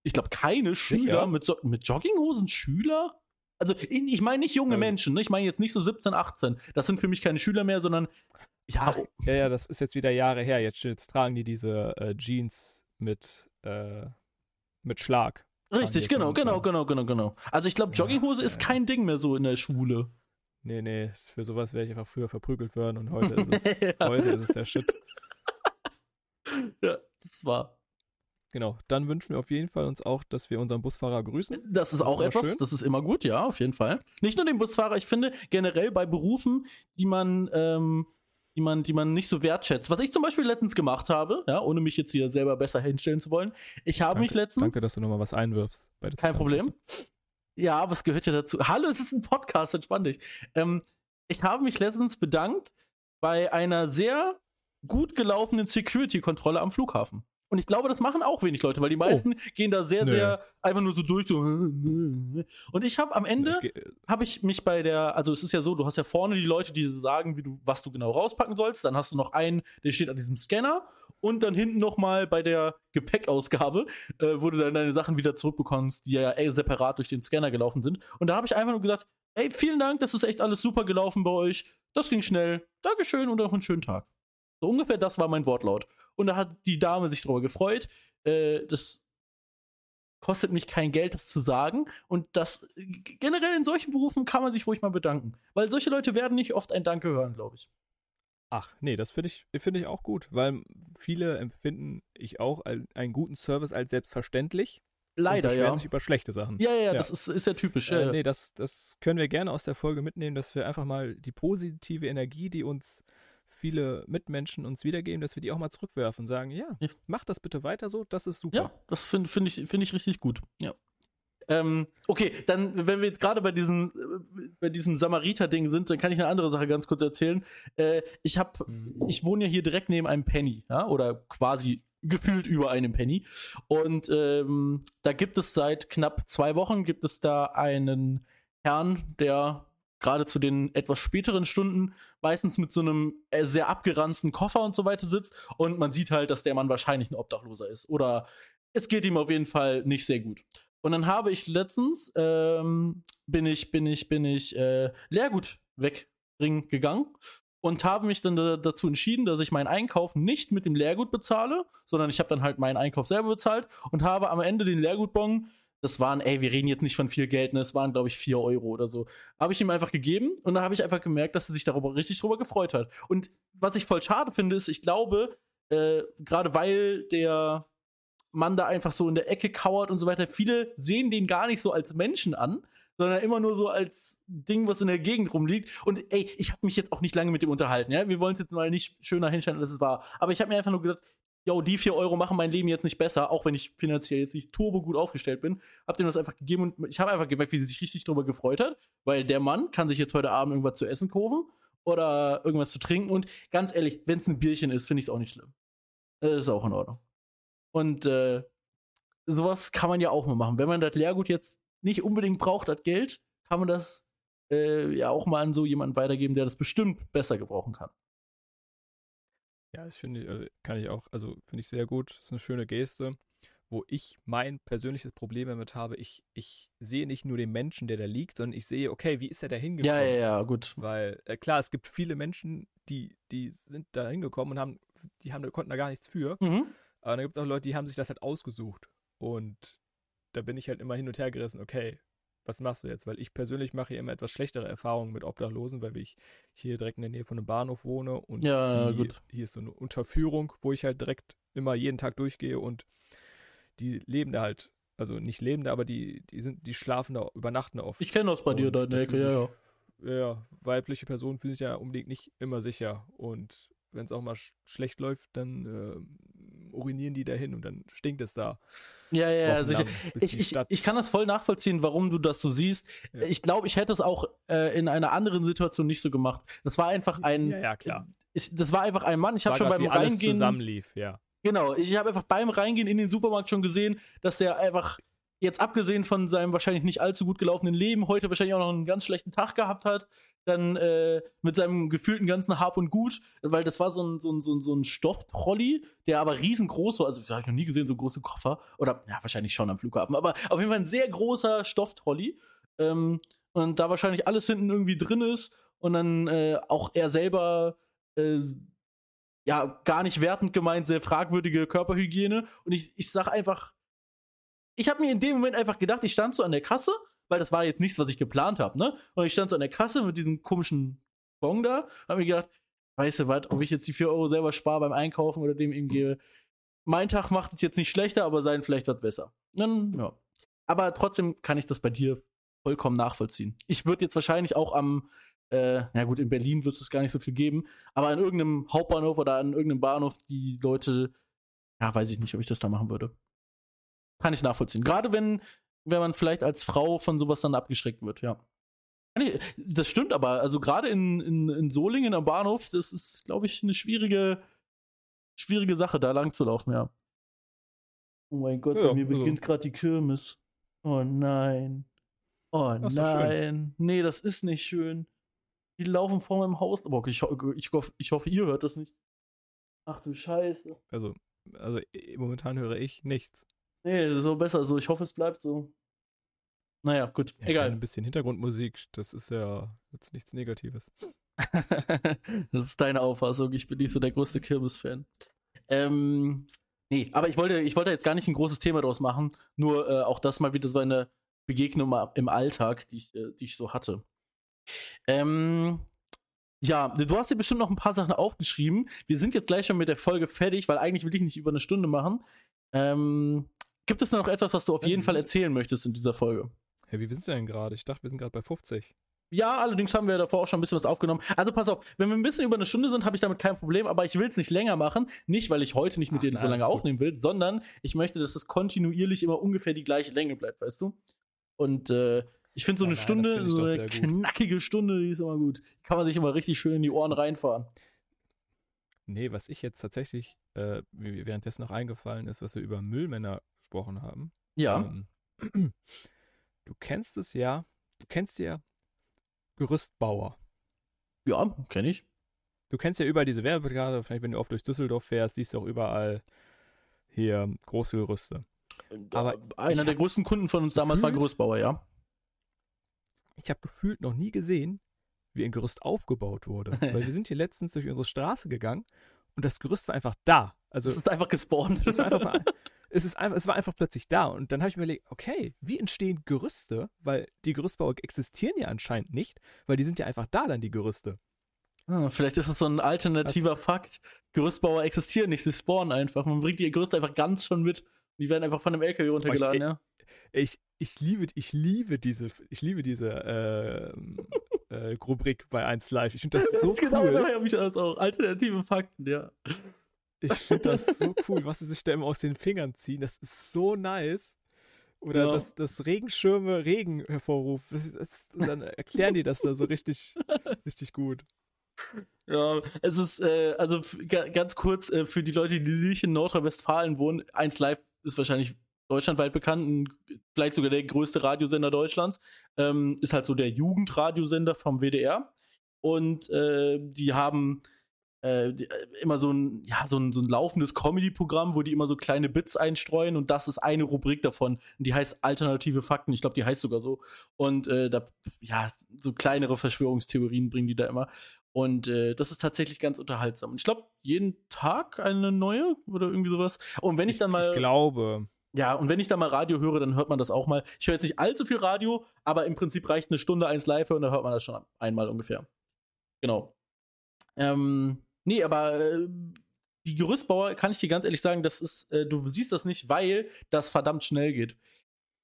ich glaube, keine Schüler Sicher? mit, so, mit Jogginghosen. Schüler? Also, ich meine nicht junge Ähm. Menschen. Ne? Ich meine jetzt nicht so 17, 18. Das sind für mich keine Schüler mehr, sondern. Ja, Ach, ja, ja, das ist jetzt wieder Jahre her. Jetzt, jetzt tragen die diese äh, Jeans mit, äh, mit Schlag. richtig, genau, genau, genau, genau, genau. Also, ich glaube, Ja, Jogginghose ist ja. kein Ding mehr so in der Schule. Nee, nee, für sowas wäre ich einfach früher verprügelt worden und heute ist es, heute ist es der Shit. ja, das war. Genau, dann wünschen wir auf jeden Fall uns auch, dass wir unseren Busfahrer grüßen. Das ist Das auch etwas, schön. das ist immer gut, ja, auf jeden Fall. Nicht nur den Busfahrer, ich finde generell bei Berufen, die man, ähm, die man, die man nicht so wertschätzt. Was ich zum Beispiel letztens gemacht habe, ja, ohne mich jetzt hier selber besser hinstellen zu wollen. Ich habe mich letztens. Danke, dass du nochmal was einwirfst. Bei der Kein Problem. Ja, es gehört ja dazu. Hallo, es ist ein Podcast, entspann dich. Ähm, ich habe mich letztens bedankt bei einer sehr gut gelaufenen Security-Kontrolle am Flughafen. Und ich glaube, das machen auch wenig Leute, weil die meisten gehen da sehr, Nö. sehr einfach nur so durch. So. Und ich habe am Ende geh- habe ich mich bei der, also es ist ja so, du hast ja vorne die Leute, die sagen, wie du, was du genau rauspacken sollst. Dann hast du noch einen, der steht an diesem Scanner und dann hinten noch mal bei der Gepäckausgabe, äh, wo du dann deine Sachen wieder zurückbekommst, die ja ey, separat durch den Scanner gelaufen sind. Und da habe ich einfach nur gesagt, ey, vielen Dank, das ist echt alles super gelaufen bei euch. Das ging schnell. Dankeschön und noch einen schönen Tag. So ungefähr das war mein Wortlaut. Und da hat die Dame sich darüber gefreut. Äh, das kostet mich kein Geld, das zu sagen. Und das generell in solchen Berufen kann man sich ruhig mal bedanken. Weil solche Leute werden nicht oft ein Danke hören, glaube ich. Ach, nee, das finde ich, finde ich auch gut, weil viele empfinden ich auch einen guten Service als selbstverständlich. Leider, und ja. sich über schlechte Sachen. Ja, ja, ja, Ja. das ist, ist ja typisch. Äh, ja. nee, das, das können wir gerne aus der Folge mitnehmen, dass wir einfach mal die positive Energie, die uns viele Mitmenschen uns wiedergeben, dass wir die auch mal zurückwerfen und sagen, ja, Ja. mach das bitte weiter so, das ist super. Ja, das finde find ich, find ich richtig gut. Ja. Ähm, okay, dann, wenn wir jetzt gerade bei diesem, äh, bei diesem Samariter-Ding sind, dann kann ich eine andere Sache ganz kurz erzählen. Äh, ich habe, Mhm. ich wohne ja hier direkt neben einem Penny, ja, oder quasi gefühlt über einem Penny. Und ähm, da gibt es seit knapp zwei Wochen gibt es da einen Herrn, der gerade zu den etwas späteren Stunden meistens mit so einem äh, sehr abgeranzten Koffer und so weiter sitzt und man sieht halt, dass der Mann wahrscheinlich ein Obdachloser ist oder es geht ihm auf jeden Fall nicht sehr gut. Und dann habe ich letztens ähm, bin ich bin ich bin ich äh, Leergut wegbringen gegangen und habe mich dann da, dazu entschieden, dass ich meinen Einkauf nicht mit dem Leergut bezahle, sondern ich habe dann halt meinen Einkauf selber bezahlt und habe am Ende den Leergutbon, das waren, ey, wir reden jetzt nicht von viel Geld, ne, es waren, glaube ich, 4 Euro oder so, habe ich ihm einfach gegeben und da habe ich einfach gemerkt, dass er sich darüber richtig drüber gefreut hat. Und was ich voll schade finde, ist, ich glaube, äh, gerade weil der Mann da einfach so in der Ecke kauert und so weiter, viele sehen den gar nicht so als Menschen an, sondern immer nur so als Ding, was in der Gegend rumliegt. Und ey, ich habe mich jetzt auch nicht lange mit dem unterhalten, ja. Wir wollen es jetzt mal nicht schöner hinstellen, als es war. Aber ich habe mir einfach nur gedacht, yo, die 4 Euro machen mein Leben jetzt nicht besser, auch wenn ich finanziell jetzt nicht turbo gut aufgestellt bin. Hab dem das einfach gegeben und ich habe einfach gemerkt, wie sie sich richtig drüber gefreut hat, weil der Mann kann sich jetzt heute Abend irgendwas zu essen kaufen oder irgendwas zu trinken. Und ganz ehrlich, wenn es ein Bierchen ist, finde ich es auch nicht schlimm. Das ist auch in Ordnung. Und äh, sowas kann man ja auch mal machen. Wenn man das Lehrgut jetzt nicht unbedingt braucht, das Geld, kann man das äh, ja auch mal an so jemanden weitergeben, der das bestimmt besser gebrauchen kann. Ja, das finde ich, äh, kann ich auch, also finde ich sehr gut. Das ist eine schöne Geste, wo ich mein persönliches Problem damit habe. Ich, ich sehe nicht nur den Menschen, der da liegt, sondern ich sehe, okay, wie ist er da hingekommen? Ja, ja, ja, gut. Weil, äh, klar, es gibt viele Menschen, die, die sind da hingekommen und haben, die haben, konnten da gar nichts für. Mhm. Aber dann gibt es auch Leute, die haben sich das halt ausgesucht. Und da bin ich halt immer hin und her gerissen, okay, was machst du jetzt? Weil ich persönlich mache hier immer etwas schlechtere Erfahrungen mit Obdachlosen, weil ich hier direkt in der Nähe von einem Bahnhof wohne und Ja, die, hier ist so eine Unterführung, wo ich halt direkt immer jeden Tag durchgehe und die leben da halt, also nicht leben da, aber die, die sind, die schlafen da, übernachten da oft. Ich kenne das bei dir da in der Ecke, ja, ja. ja, weibliche Personen fühlen sich ja unbedingt nicht immer sicher. Und wenn es auch mal sch schlecht läuft, dann äh, urinieren die dahin und dann stinkt es da. Ja, ja. Also ich, ich, ich, kann das voll nachvollziehen, warum du das so siehst. Ja. Ich glaube, ich hätte es auch äh, in einer anderen Situation nicht so gemacht. Das war einfach ein. ja, ja, klar. Ich, das war einfach ein Mann. Ich habe schon beim wie alles Reingehen. zusammenlief, ja. Genau, ich habe einfach beim Reingehen in den Supermarkt schon gesehen, dass der einfach, jetzt abgesehen von seinem wahrscheinlich nicht allzu gut gelaufenen Leben, heute wahrscheinlich auch noch einen ganz schlechten Tag gehabt hat. Dann äh, mit seinem gefühlten ganzen Hab und Gut, weil das war so ein, so ein, so ein, so ein Stofftrolli, der aber riesengroß war. Also, das habe ich noch nie gesehen, so große Koffer. Oder, ja, wahrscheinlich schon am Flughafen, aber auf jeden Fall ein sehr großer Stofftrolli. Ähm, und da wahrscheinlich alles hinten irgendwie drin ist und dann äh, auch er selber äh, ja, gar nicht wertend gemeint, sehr fragwürdige Körperhygiene. Und ich, ich sag einfach, ich habe mir in dem Moment einfach gedacht, ich stand so an der Kasse, weil das war jetzt nichts, was ich geplant habe, ne? Und ich stand so an der Kasse mit diesem komischen Bon da, hab mir gedacht, weißt du was, ob ich jetzt die 4 Euro selber spare beim Einkaufen oder dem ihm gebe. Mein Tag macht es jetzt nicht schlechter, aber sein vielleicht was besser. Ja. Aber trotzdem kann ich das bei dir vollkommen nachvollziehen. Ich würde jetzt wahrscheinlich auch am, äh, na gut, in Berlin wird es gar nicht so viel geben, aber an irgendeinem Hauptbahnhof oder an irgendeinem Bahnhof die Leute, ja, weiß ich nicht, ob ich das da machen würde. Kann ich nachvollziehen. Gerade wenn, wenn man vielleicht als Frau von sowas dann abgeschreckt wird, ja. Ich- Das stimmt aber, also gerade in, in, in Solingen am Bahnhof, das ist, glaube ich, eine schwierige, schwierige Sache, da lang zu laufen, ja. Oh mein Gott, Ja, bei mir also- beginnt gerade die Kirmes. Oh nein. Oh schön. nein. Nee, das ist nicht schön. Die laufen vor meinem Haus. Aber ich, ho- ich, hoffe, ich hoffe, ihr hört das nicht. Ach du Scheiße. Also, also momentan höre ich nichts. Nee, so besser so. Ich hoffe, es bleibt so. Naja, gut. Ja, Egal. Ein bisschen Hintergrundmusik, das ist ja jetzt nichts Negatives. das ist deine Auffassung. Ich bin nicht so der größte Kirmes-Fan. Ähm, nee, aber ich wollte, ich wollte jetzt gar nicht ein großes Thema draus machen. Nur äh, auch das mal wieder so eine Begegnung im Alltag, die ich, äh, die ich so hatte. Ähm, ja, du hast dir bestimmt noch ein paar Sachen aufgeschrieben. Wir sind jetzt gleich schon mit der Folge fertig, weil eigentlich will ich nicht über eine Stunde machen. Ähm, gibt es noch etwas, was du auf jeden wir Fall erzählen möchtest in dieser Folge? Hey, wie sind wir denn gerade? Ich dachte, wir sind gerade bei 50. Ja, allerdings haben wir davor auch schon ein bisschen was aufgenommen. Also pass auf, wenn wir ein bisschen über eine Stunde sind, habe ich damit kein Problem, aber ich will es nicht länger machen. Nicht, weil ich heute nicht mit Ach, so nein, lange alles gut. aufnehmen will, sondern ich möchte, dass es kontinuierlich immer ungefähr die gleiche Länge bleibt, weißt du? Und äh, ich finde so eine nein, Stunde, so eine knackige Stunde, die ist immer gut. Kann man sich immer richtig schön in die Ohren reinfahren. Nee, was ich jetzt tatsächlich äh, währenddessen noch eingefallen ist, was wir über Müllmänner gesprochen haben. Ja. Ähm, du kennst es ja, du kennst ja Gerüstbauer. Ja, kenne ich. Du kennst ja überall diese Werbeplakate, vielleicht wenn du oft durch Düsseldorf fährst, siehst du auch überall hier große Gerüste. Aber einer ich der größten Kunden von uns damals war gefühlt- Gerüstbauer, ja. Ich habe gefühlt noch nie gesehen, wie ein Gerüst aufgebaut wurde. Weil wir sind hier letztens durch unsere Straße gegangen und das Gerüst war einfach da. Also Es ist einfach gespawnt. es war einfach, es, ist einfach, es war einfach plötzlich da. Und dann habe ich mir überlegt, okay, wie entstehen Gerüste? Weil die Gerüstbauer existieren ja anscheinend nicht, weil die sind ja einfach da dann, die Gerüste. Ah, vielleicht ist das so ein alternativer Fakt. Gerüstbauer existieren nicht, sie spawnen einfach. Man bringt die Gerüste einfach ganz schon mit. Die werden einfach von einem LKW runtergeladen, ich- ja. Ich, ich liebe, ich liebe diese, ich liebe diese ähm, äh, Rubrik bei 1 Live. Ich finde das so genau, cool. daher habe ich das auch. Alternative Fakten, ja. Ich finde das so cool, was sie sich da immer aus den Fingern ziehen. Das ist so nice. Oder Ja. dass das Regenschirme Regen hervorruft. Das, das, dann erklären die das da so richtig, richtig gut. Ja, es ist, äh, also ganz kurz, äh, für die Leute, die nicht in Nordrhein-Westfalen wohnen, 1 Live ist wahrscheinlich deutschlandweit bekannt, vielleicht sogar der größte Radiosender Deutschlands. Ähm, ist halt so der Jugendradiosender vom WDR. Und äh, die haben äh, äh, immer so ein, ja, so ein, so ein laufendes Comedy-Programm, wo die immer so kleine Bits einstreuen und das ist eine Rubrik davon. Und die heißt Alternative Fakten. Ich glaube, die heißt sogar so. Und äh, da, ja, so kleinere Verschwörungstheorien bringen die da immer. Und äh, das ist tatsächlich ganz unterhaltsam. Und ich glaube, jeden Tag eine neue oder irgendwie sowas. Und wenn ich dann mal. Ich glaube, Ja, und wenn ich da mal Radio höre, dann hört man das auch mal. Ich höre jetzt nicht allzu viel Radio, aber im Prinzip reicht eine Stunde eins live und da hört man das schon einmal ungefähr. Genau. Ähm, nee, aber äh, die Gerüstbauer, kann ich dir ganz ehrlich sagen, das ist, äh, du siehst das nicht, weil das verdammt schnell geht.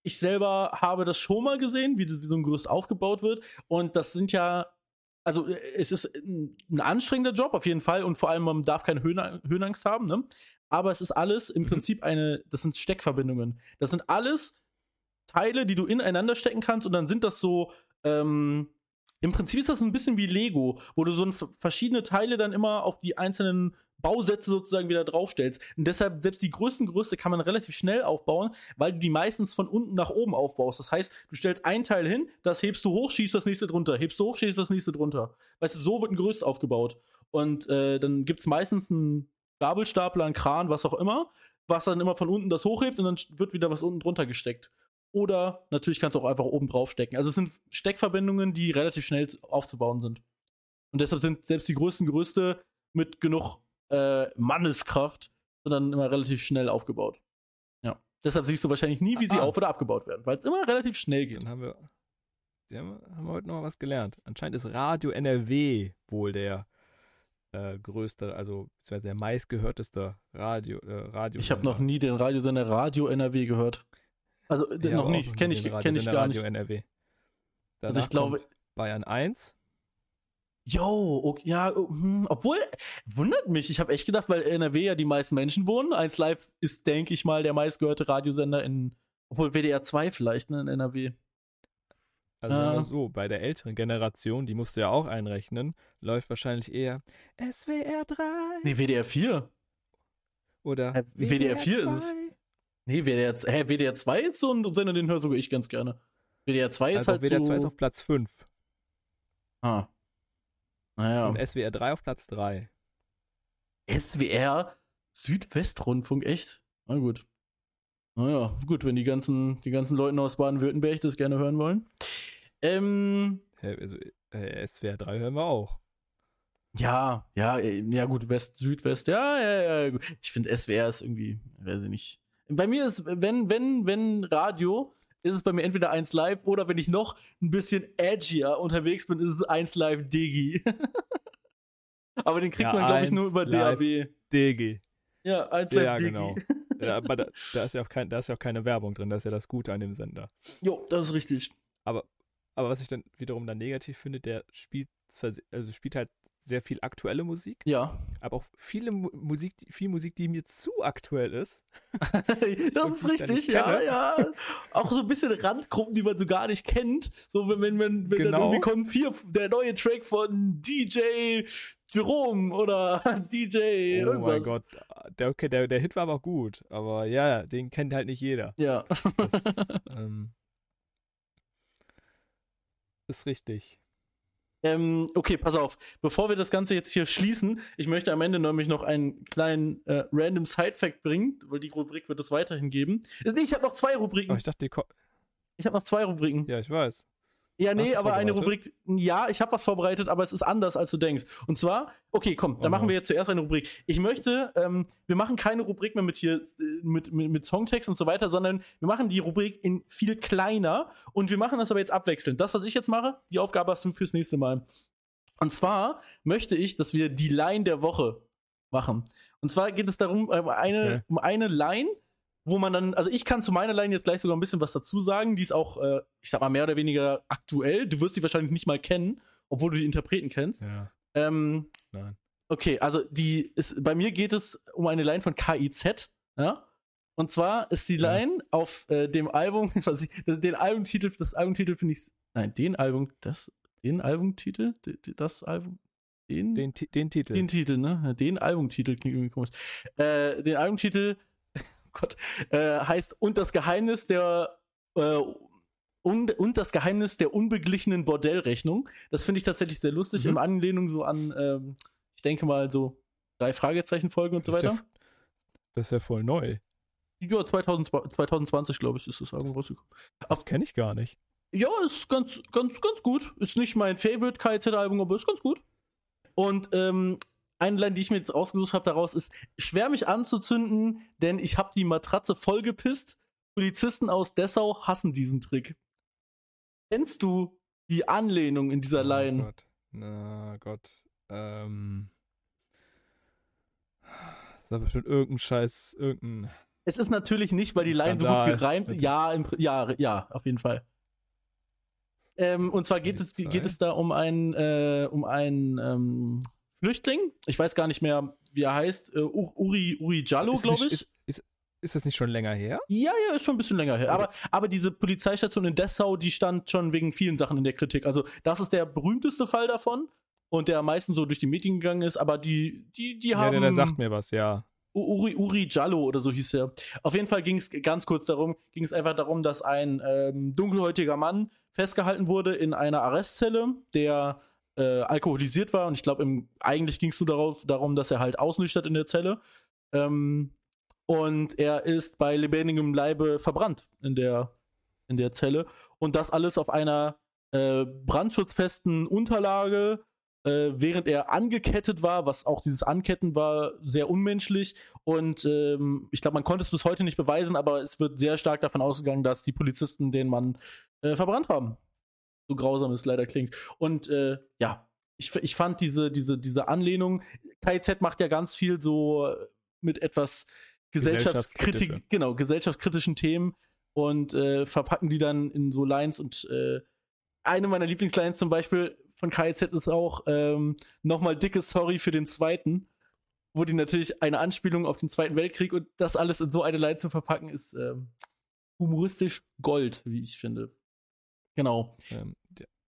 Ich selber habe das schon mal gesehen, wie, wie so ein Gerüst aufgebaut wird. Und das sind ja, also äh, es ist ein, anstrengender Job auf jeden Fall und vor allem man darf keine Höhen, Höhenangst haben, ne? Aber es ist alles im Mhm. Prinzip eine, das sind Steckverbindungen. Das sind alles Teile, die du ineinander stecken kannst und dann sind das so, ähm, im Prinzip ist das ein bisschen wie Lego, wo du so ein, verschiedene Teile dann immer auf die einzelnen Bausätze sozusagen wieder draufstellst. Und deshalb, selbst die größten Gerüste kann man relativ schnell aufbauen, weil du die meistens von unten nach oben aufbaust. Das heißt, du stellst ein Teil hin, das hebst du hoch, schiebst das nächste drunter, hebst du hoch, schiebst das nächste drunter. Weißt du, so wird ein Gerüst aufgebaut. Und äh, dann gibt es meistens einen Gabelstapler, einen Kran, was auch immer, was dann immer von unten das hochhebt und dann wird wieder was unten drunter gesteckt. Oder natürlich kannst du auch einfach oben drauf stecken. Also es sind Steckverbindungen, die relativ schnell aufzubauen sind. Und deshalb sind selbst die größten Gerüste mit genug äh, Manneskraft dann immer relativ schnell aufgebaut. Ja. Deshalb siehst du wahrscheinlich nie, wie sie Ah. auf- oder abgebaut werden, weil es immer relativ schnell geht. Dann haben wir, haben, haben wir heute noch mal was gelernt. Anscheinend ist Radio NRW wohl der äh, größte, also beziehungsweise der meistgehörteste Radio. Äh, Radio Ich habe noch nie den Radiosender Radio NRW gehört. Also äh, noch nie, kenne ich, kenn ich gar nicht. Radio NRW. Also Danach ich glaube, Bayern 1. yo, okay, ja, hm, obwohl, wundert mich, ich habe echt gedacht, weil NRW ja die meisten Menschen wohnen, 1 Live ist, denke ich mal, der meistgehörte Radiosender in, obwohl WDR 2 vielleicht, ne, in NRW. Also wir so, bei der älteren Generation, die musst du ja auch einrechnen, läuft wahrscheinlich eher SWR 3 Nee, WDR 4. oder Äh, WDR 4 ist es. 2. Nee, WDR, hä, WDR 2 ist so ein Sender, den höre sogar ich ganz gerne. WDR 2 ist Also halt WDR so... 2 ist auf Platz 5 ah. Naja. und SWR 3 auf Platz 3. SWR Südwestrundfunk, echt? Na gut. Naja, gut, wenn die ganzen, die ganzen Leute aus Baden-Württemberg das gerne hören wollen. Ähm, Also äh, SWR 3 hören wir auch. ja, ja, äh, ja gut, West, Südwest, ja, ja, ja. gut. Ich finde SWR ist irgendwie, weiß ich nicht. Bei mir ist, wenn, wenn, wenn Radio, ist es bei mir entweder 1 Live oder wenn ich noch ein bisschen edgier unterwegs bin, ist es 1 Live Digi. Aber den kriegt Ja, man, glaube ich, 1 nur über. DAB. DG. Ja, 1 Ja, Live Digi. genau. Ja, aber da, da, ist ja auch kein, da ist ja auch keine Werbung drin, das ist ja das Gute an dem Sender. Jo, das ist richtig. Aber was ich dann wiederum dann negativ finde, der spielt also spielt halt sehr viel aktuelle Musik, Ja. aber auch viele Mu Musik, viel Musik, die mir zu aktuell ist. das ist richtig, ja, ja. Auch so ein bisschen Randgruppen, die man so gar nicht kennt. So, wenn, wenn, wenn, wenn dann Genau. irgendwie kommt hier der neue Track von DJ Jerome oder DJ oh irgendwas. mein Gott. Der, okay, der, der Hit war aber auch gut, aber ja, den kennt halt nicht jeder. Ja. Das, ähm, ist richtig. ähm, okay, pass auf. Bevor wir das Ganze jetzt hier schließen, ich möchte am Ende nämlich noch einen kleinen äh, random Side-Fact bringen, weil die Rubrik wird es weiterhin geben. Nee, ich habe noch zwei Rubriken. ich dachte, die Ko Ich habe noch zwei Rubriken. ja, ich weiß. Ja, nee, aber eine? Rubrik, ja, ich habe was vorbereitet, aber es ist anders, als du denkst. Und zwar, okay, komm, dann Oh machen wir jetzt zuerst eine Rubrik. Ich möchte, ähm, wir machen keine Rubrik mehr mit hier, äh, mit, mit, mit Songtext und so weiter, sondern wir machen die Rubrik in viel kleiner und wir machen das aber jetzt abwechselnd. Das, was ich jetzt mache, die Aufgabe hast du fürs nächste Mal. Und zwar möchte ich, dass wir die Line der Woche machen. Und zwar geht es darum, um eine, Okay. um eine Line, wo man dann, also ich kann zu meiner Line jetzt gleich sogar ein bisschen was dazu sagen. Die ist auch, äh, ich sag mal, mehr oder weniger aktuell. Du wirst sie wahrscheinlich nicht mal kennen, obwohl du die Interpreten kennst. Ja, Ähm, nein. okay, also die ist, bei mir geht es um eine Line von KIZ, ja. Und zwar ist die Ja. Line auf äh, dem Album, was ich, den Albumtitel, das Albumtitel finde ich, nein, den Album, das, den Albumtitel, das Album, den, Den, den Titel. den Titel, ne? Ja, Den Albumtitel klingt irgendwie komisch. Äh, den Albumtitel, Gott, äh, heißt Und das Geheimnis der äh, und, und das Geheimnis der unbeglichenen Bordellrechnung. Das finde ich tatsächlich sehr lustig, Mhm. in Anlehnung so an, ähm, ich denke mal, so drei Fragezeichen-Folgen und so weiter. ja, das ist ja voll neu. Ja, 2000, 2020, glaube ich, ist das Album rausgekommen. Das kenne ich gar nicht. Ja, ist ganz, ganz, ganz gut. Ist nicht mein Favorite KZ-Album, aber ist ganz gut. Und ähm, eine Line, die ich mir jetzt ausgesucht habe daraus, ist schwer mich anzuzünden, denn ich habe die Matratze vollgepisst. Polizisten aus Dessau hassen diesen Trick. Kennst du die Anlehnung in dieser Oh Line? Gott. Na Gott. Ähm. ist aber bestimmt irgendein Scheiß, irgendein. Es ist natürlich nicht, weil die Line so gut gereimt ja, im, ja, ja, auf jeden Fall. Ähm, und zwar geht es, geht es da um einen, äh, um einen ähm, Flüchtling. Ich weiß gar nicht mehr, wie er heißt. Äh, Ur- Uri, Uri Jallo, glaube ich. Ist, ist, ist das nicht schon länger her? Ja, ja, ist schon ein bisschen länger her. Aber, aber diese Polizeistation in Dessau, die stand schon wegen vielen Sachen in der Kritik. Also, das ist der berühmteste Fall davon und der am meisten so durch die Medien gegangen ist. Aber die, die, die Ja, haben. der, der sagt mir was, ja. Uri, Uri Jallo oder so hieß er. Auf jeden Fall ging es ganz kurz darum, ging es einfach darum, dass ein ähm, dunkelhäutiger Mann festgehalten wurde in einer Arrestzelle, der äh, alkoholisiert war und ich glaube, eigentlich ging es nur darauf, darum, dass er halt ausnüchtert in der Zelle. Ähm, und er ist bei lebendigem Leibe verbrannt in der, in der Zelle. Und das alles auf einer äh, brandschutzfesten Unterlage, äh, während er angekettet war, was auch dieses Anketten war, sehr unmenschlich. Und ähm, ich glaube, man konnte es bis heute nicht beweisen, aber es wird sehr stark davon ausgegangen, dass die Polizisten den Mann äh, verbrannt haben. So grausam es leider klingt. Und äh, ja, ich, ich fand diese, diese, diese Anlehnung, KIZ macht ja ganz viel so mit etwas Gesellschaftskritik, genau, gesellschaftskritischen Themen und äh, verpacken die dann in so Lines und äh, eine meiner Lieblingslines zum Beispiel von KIZ ist auch ähm, nochmal dickes Sorry für den zweiten, wo die natürlich eine Anspielung auf den Zweiten Weltkrieg und das alles in so eine Line zu verpacken, ist ähm, humoristisch Gold, wie ich finde. Genau. Ähm,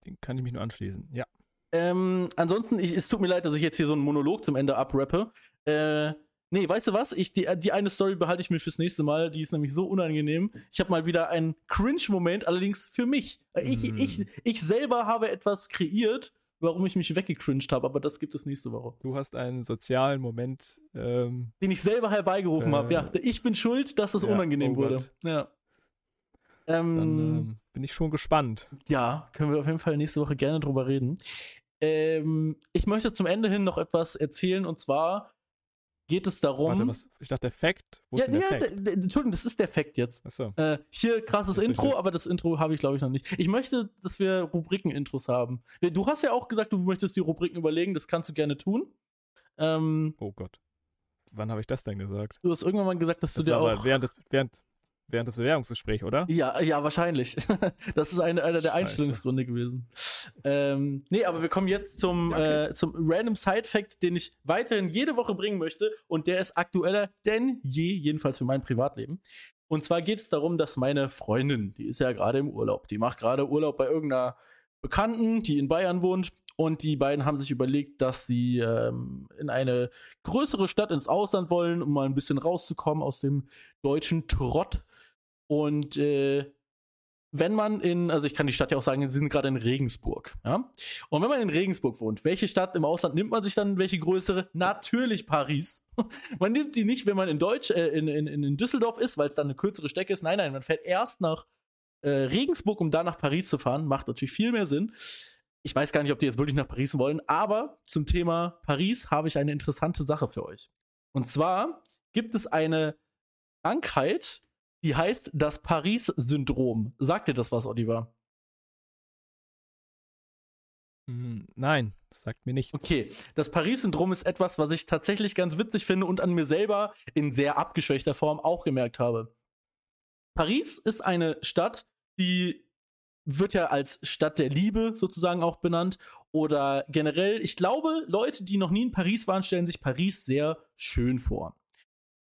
den kann ich mich nur anschließen. Ja. Ähm, ansonsten, ich, es tut mir leid, dass ich jetzt hier so einen Monolog zum Ende abrappe. Äh, nee, weißt du was? Ich, die, die eine Story behalte ich mir fürs nächste Mal. Die ist nämlich so unangenehm. Ich habe mal wieder einen Cringe-Moment, allerdings für mich. Äh, Ich, Mm. ich, ich selber habe etwas kreiert, warum ich mich weggecringed habe, aber das gibt es nächste Woche. Du hast einen sozialen Moment. Ähm, Den ich selber herbeigerufen Äh, habe. Ja, ich bin schuld, dass das ja, unangenehm oh wurde. Ja. dann Ähm, ähm, bin ich schon gespannt. Ja, können wir auf jeden Fall nächste Woche gerne drüber reden. Ähm, ich möchte zum Ende hin noch etwas erzählen und zwar geht es darum. Warte, was? Ich dachte, der Fact. Wo ja, ist der ja, Fact? Entschuldigung, das ist der Fact jetzt. Achso. Äh, hier krasses Intro, richtig. aber das Intro habe ich glaube ich noch nicht. Ich möchte, dass wir Rubriken-Intros haben. Du hast ja auch gesagt, du möchtest die Rubriken überlegen, das kannst du gerne tun. Ähm, Oh Gott. Wann habe ich das denn gesagt? du hast irgendwann mal gesagt, dass Das du dir auch. während des, während, während des Bewerbungsgesprächs, oder? Ja, ja, wahrscheinlich. Das ist eine, einer der Scheiße. Einstellungsgründe gewesen. Ähm, nee, aber wir kommen jetzt zum, okay. äh, zum Random Side Fact, den ich weiterhin jede Woche bringen möchte. Und der ist aktueller denn je, jedenfalls für mein Privatleben. Und zwar geht es darum, dass meine Freundin, die ist ja gerade im Urlaub, die macht gerade Urlaub bei irgendeiner Bekannten, die in Bayern wohnt. Und die beiden haben sich überlegt, dass sie ähm, in eine größere Stadt ins Ausland wollen, um mal ein bisschen rauszukommen aus dem deutschen Trott. Und äh, wenn man in, also ich kann die Stadt ja auch sagen, sie sind gerade in Regensburg, ja. Und wenn man in Regensburg wohnt, welche Stadt im Ausland nimmt man sich dann, welche größere? Natürlich Paris. man nimmt die nicht, wenn man in Deutsch, äh, in, in, in Düsseldorf ist, weil es dann eine kürzere Strecke ist. Nein, nein, man fährt erst nach äh, Regensburg, um dann nach Paris zu fahren. Macht natürlich viel mehr Sinn. Ich weiß gar nicht, ob die jetzt wirklich nach Paris wollen, aber zum Thema Paris habe ich eine interessante Sache für euch. Und zwar gibt es eine Krankheit, die heißt das Paris-Syndrom. Sagt dir das was, Oliver? Hm, nein, das sagt mir nichts. Okay, das Paris-Syndrom ist etwas, was ich tatsächlich ganz witzig finde und an mir selber in sehr abgeschwächter Form auch gemerkt habe. Paris ist eine Stadt, die wird ja als Stadt der Liebe sozusagen auch benannt. Oder generell, ich glaube, Leute, die noch nie in Paris waren, stellen sich Paris sehr schön vor.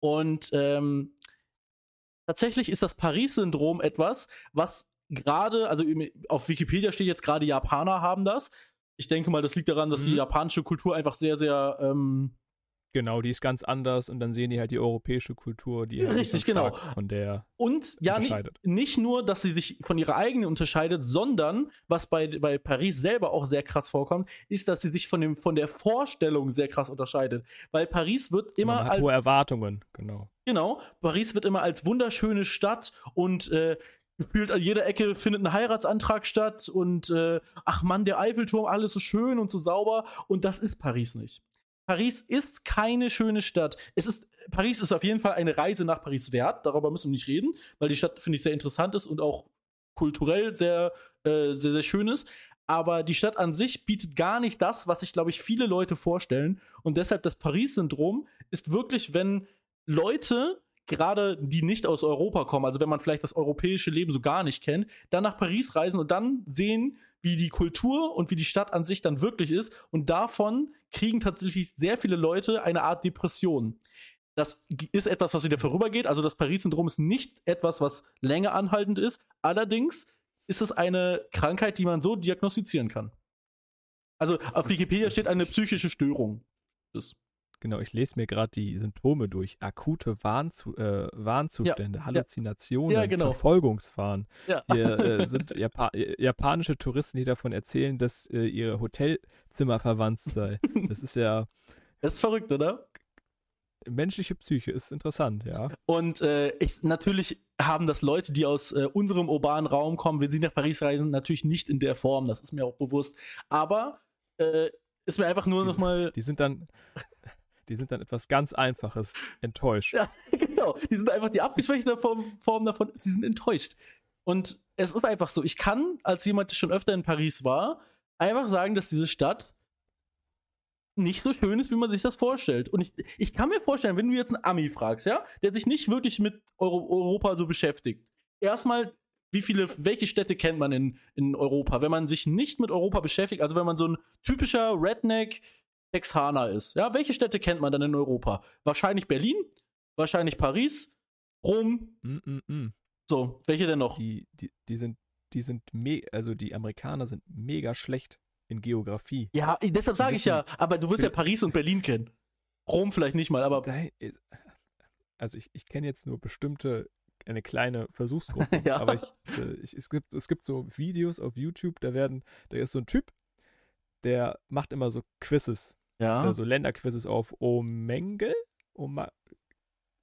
Und ähm, tatsächlich ist das Paris-Syndrom etwas, was gerade, also auf Wikipedia steht jetzt gerade Japaner haben das. Ich denke mal, das liegt daran, dass die Mhm. japanische Kultur einfach sehr, sehr ähm, Genau, die ist ganz anders und dann sehen die halt die europäische Kultur, die halt richtig, so genau. von der Und ja, nicht, nicht nur, dass sie sich von ihrer eigenen unterscheidet, sondern, was bei, bei Paris selber auch sehr krass vorkommt, ist, dass sie sich von, dem, von der Vorstellung sehr krass unterscheidet. Weil Paris wird immer man hat als hohe Erwartungen, genau. Genau, Paris wird immer als wunderschöne Stadt und äh, gefühlt an jeder Ecke findet ein Heiratsantrag statt und äh, ach Mann, der Eiffelturm, alles so schön und so sauber und das ist Paris nicht. Paris ist keine schöne Stadt. Es ist, Paris ist auf jeden Fall eine Reise nach Paris wert, darüber müssen wir nicht reden, weil die Stadt, finde ich, sehr interessant ist und auch kulturell sehr, äh, sehr, sehr schön ist. Aber die Stadt an sich bietet gar nicht das, was sich, glaube ich, viele Leute vorstellen. Und deshalb das Paris-Syndrom ist wirklich, wenn Leute, gerade die nicht aus Europa kommen, also wenn man vielleicht das europäische Leben so gar nicht kennt, dann nach Paris reisen und dann sehen, wie die Kultur und wie die Stadt an sich dann wirklich ist. Und davon kriegen tatsächlich sehr viele Leute eine Art Depression. Das ist etwas, was wieder vorübergeht. Also das Paris-Syndrom ist nicht etwas, was länger anhaltend ist. Allerdings ist es eine Krankheit, die man so diagnostizieren kann. Also auf Wikipedia steht eine psychische Störung. Das, Genau, ich lese mir gerade die Symptome durch. Akute Warnzu äh, Warnzustände, Halluzinationen, Ja, genau. Verfolgungswahn. ja. Hier äh, sind Japa äh, japanische Touristen, die davon erzählen, dass äh, ihr Hotelzimmer verwandt sei. Das ist ja Das ist verrückt, oder? menschliche Psyche, ist interessant, ja. Und äh, ich, natürlich haben das Leute, die aus äh, unserem urbanen Raum kommen, wenn sie nach Paris reisen, natürlich nicht in der Form. Das ist mir auch bewusst. Aber äh, ist mir einfach nur nochmal. Die sind dann, die sind dann etwas ganz Einfaches enttäuscht. Ja, genau. Die sind einfach die abgeschwächte Form, Form davon. Sie sind enttäuscht. Und es ist einfach so. Ich kann, als jemand, der schon öfter in Paris war, einfach sagen, dass diese Stadt nicht so schön ist, wie man sich das vorstellt. Und ich, ich kann mir vorstellen, wenn du jetzt einen Ami fragst, ja, der sich nicht wirklich mit Euro Europa so beschäftigt, erstmal, wie viele, welche Städte kennt man in, in Europa? Wenn man sich nicht mit Europa beschäftigt, also wenn man so ein typischer Redneck Texaner ist, ja, welche Städte kennt man dann in Europa? Wahrscheinlich Berlin, wahrscheinlich Paris, Rom, Mm, mm, mm. so, welche denn noch? Die, die, die sind, die sind also die Amerikaner sind mega schlecht in Geografie. Ja, deshalb sage ich ja, aber du wirst ja Paris und Berlin kennen. Rom vielleicht nicht mal, aber Also ich, ich kenne jetzt nur bestimmte, eine kleine Versuchsgruppe, Ja. aber ich, äh, ich, es, gibt, es gibt so Videos auf YouTube, da werden, da ist so ein Typ, der macht immer so Quizzes, ja. äh, so Länderquizzes auf Omenge, Oma,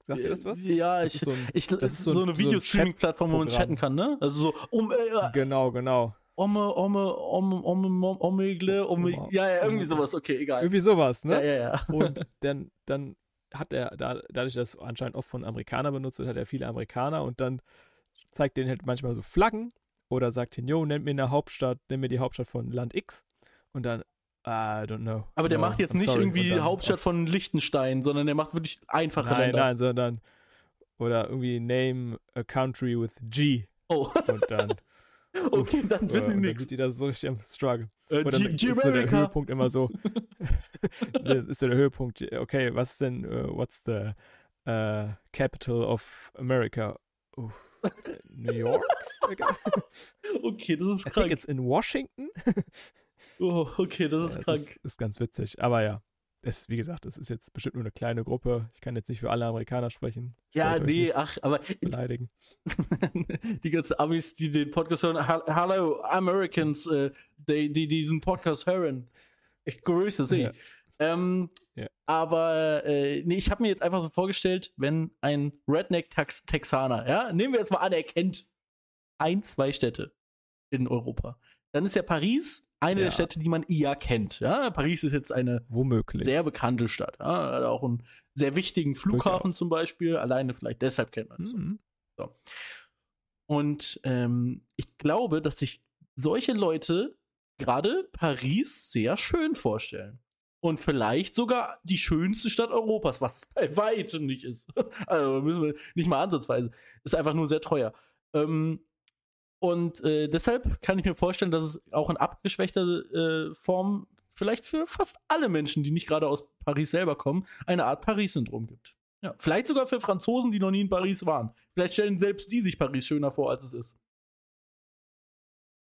sagt ihr das was? Ja, Das ich, ist so ein, ich, das ist so so, ein- eine Videostreaming-Plattform, wo man chatten kann, ne? Also so, um, äh, genau, genau. Ome, Ome, Ome, Ome, Omegle, Ome, Oma- ja, ja, irgendwie sowas, okay, egal. Irgendwie sowas, ne? Ja, ja, ja. Und dann, dann hat er, da, dadurch, dass anscheinend oft von Amerikanern benutzt wird, hat er viele Amerikaner und dann zeigt denen halt manchmal so Flaggen oder sagt ihnen, yo, nenn mir eine Hauptstadt, nenn mir die Hauptstadt von Land X und dann, I don't know. Aber der No, macht jetzt I'm nicht sorry. irgendwie dann- Hauptstadt von Liechtenstein, sondern der macht wirklich einfache Nein, Länder. nein, sondern oder irgendwie name a country with G Oh, und dann, okay, dann wissen die nichts. die da so richtig am Struggle. Äh, Und dann G- ist so der. Höhepunkt immer so. das ist so der Höhepunkt. Okay, was ist denn, äh, what's the äh, capital of America? Äh, New York? Okay, das ist I think it's in Washington. Oh, okay, das ist Ja, krank. Ist, ist ganz witzig. Aber ja, es, wie gesagt, es ist jetzt bestimmt nur eine kleine Gruppe. Ich kann jetzt nicht für alle Amerikaner sprechen. Ich Ja, nee, ach, aber Beleidigen. die ganzen Amis, die den Podcast hören, "Ha- Hello, Americans, äh, die, die diesen Podcast hören. Ich grüße sie. Ja. Ähm, Ja. Aber äh, nee, ich habe mir jetzt einfach so vorgestellt, wenn ein Redneck-Texaner, ja, nehmen wir jetzt mal an, er kennt ein, zwei Städte in Europa. Dann ist ja Paris eine Ja. der Städte, die man eher kennt. Ja? Paris ist jetzt eine Womöglich. sehr bekannte Stadt. Ja? Hat auch einen sehr wichtigen Flughafen zum Beispiel. Alleine vielleicht deshalb kennt man es. Mhm. Und ähm, ich glaube, dass sich solche Leute gerade Paris sehr schön vorstellen. Und vielleicht sogar die schönste Stadt Europas, was es bei weitem nicht ist. Also müssen wir nicht mal ansatzweise. Ist einfach nur sehr teuer. Ähm, und äh, deshalb kann ich mir vorstellen, dass es auch in abgeschwächter äh, Form vielleicht für fast alle Menschen, die nicht gerade aus Paris selber kommen, eine Art Paris-Syndrom gibt. Ja, vielleicht sogar für Franzosen, die noch nie in Paris waren. Vielleicht stellen selbst die sich Paris schöner vor, als es ist.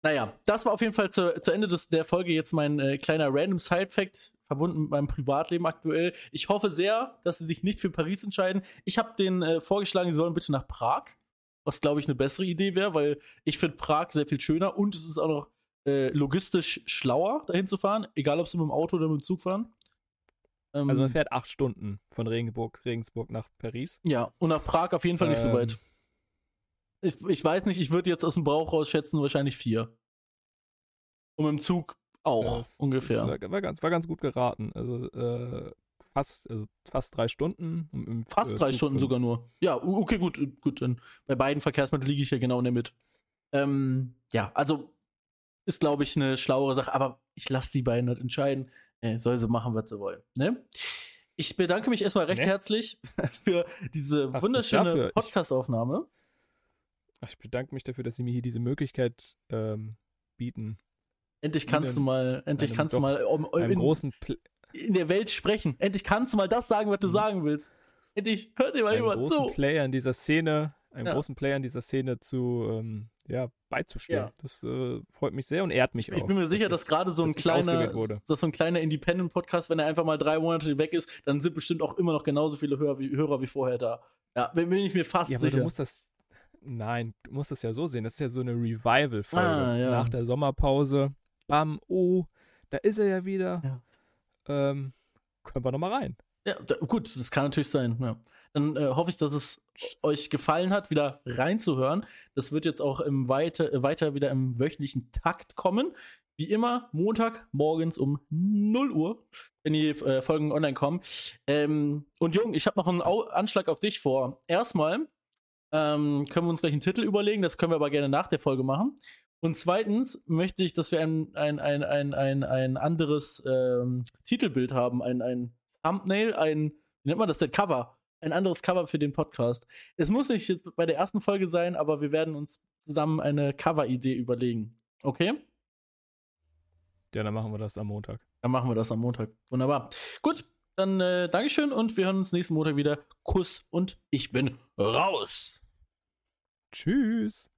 Naja, das war auf jeden Fall zu, zu Ende des, der Folge jetzt mein äh, kleiner random Side-Fact, verbunden mit meinem Privatleben aktuell. Ich hoffe sehr, dass sie sich nicht für Paris entscheiden. Ich habe denen äh, vorgeschlagen, sie sollen bitte nach Prag, was glaube ich eine bessere Idee wäre, weil ich finde Prag sehr viel schöner und es ist auch noch äh, logistisch schlauer, dahin zu fahren, egal ob sie mit dem Auto oder mit dem Zug fahren. Ähm, Also man fährt acht Stunden von Regensburg, Regensburg nach Paris. Ja, und nach Prag auf jeden Fall nicht so Ähm, weit. Ich, ich weiß nicht, ich würde jetzt aus dem Bauch raus schätzen, wahrscheinlich vier. Und mit dem Zug auch Das- ungefähr. Das war, war, ganz, war ganz gut geraten. Also äh, fast, also fast drei Stunden. Im- im, Fast äh, drei Stunden sogar nur. Ja, okay, gut, gut. Dann bei beiden Verkehrsmitteln liege ich ja genau in der Mitte. Ähm, ja, also ist, glaube ich, eine schlauere Sache, aber ich lasse die beiden halt entscheiden. Äh, soll sie machen, was sie wollen. Ne? Ich bedanke mich erstmal recht Ne? herzlich für diese Ach, wunderschöne Podcast-Aufnahme. Ich bedanke mich dafür, dass Sie mir hier diese Möglichkeit ähm, bieten, Endlich kannst du Ihnen mal, endlich einem kannst du mal um, einem in, großen, Pl in der Welt sprechen. Endlich kannst du mal das sagen, was du Mhm. sagen willst. Endlich hört dir mal einem jemand großen zu. Player in dieser Szene, einem Ja. großen Player in dieser Szene zu, ähm, ja, beizustehen. Ja. Das äh, freut mich sehr und ehrt mich Ich, auch. ich bin mir sicher, dass gerade so ein dass kleiner, dass so ein kleiner Independent-Podcast, wenn er einfach mal drei Monate weg ist, dann sind bestimmt auch immer noch genauso viele Hörer wie, Hörer wie vorher da. Ja, bin, bin ich mir fast Ja, aber sicher. du musst das. Nein, du musst das ja so sehen. Das ist ja so eine Revival-Folge. Ah, ja. Nach der Sommerpause. Bam, oh, da ist er ja wieder. Ja. Ähm, können wir nochmal rein. Ja, da, gut, das kann natürlich sein. Ja. Dann äh, hoffe ich, dass es euch gefallen hat, wieder reinzuhören. Das wird jetzt auch im weiter, äh, weiter wieder im wöchentlichen Takt kommen. Wie immer, Montag morgens um 0 Uhr, wenn die äh, Folgen online kommen. Ähm, und Jung, ich habe noch einen Au Anschlag auf dich vor. Erstmal ähm, können wir uns gleich einen Titel überlegen, das können wir aber gerne nach der Folge machen. Und zweitens möchte ich, dass wir ein, ein, ein, ein, ein, ein anderes ähm, Titelbild haben, ein, ein Thumbnail, ein, wie nennt man das denn, Cover. Ein anderes Cover für den Podcast. Es muss nicht jetzt bei der ersten Folge sein, aber wir werden uns zusammen eine Cover-Idee überlegen. Okay? Ja, dann machen wir das am Montag. Dann machen wir das am Montag. Wunderbar. Gut, dann äh, Dankeschön und wir hören uns nächsten Montag wieder. Kuss und ich bin raus. Tschüss.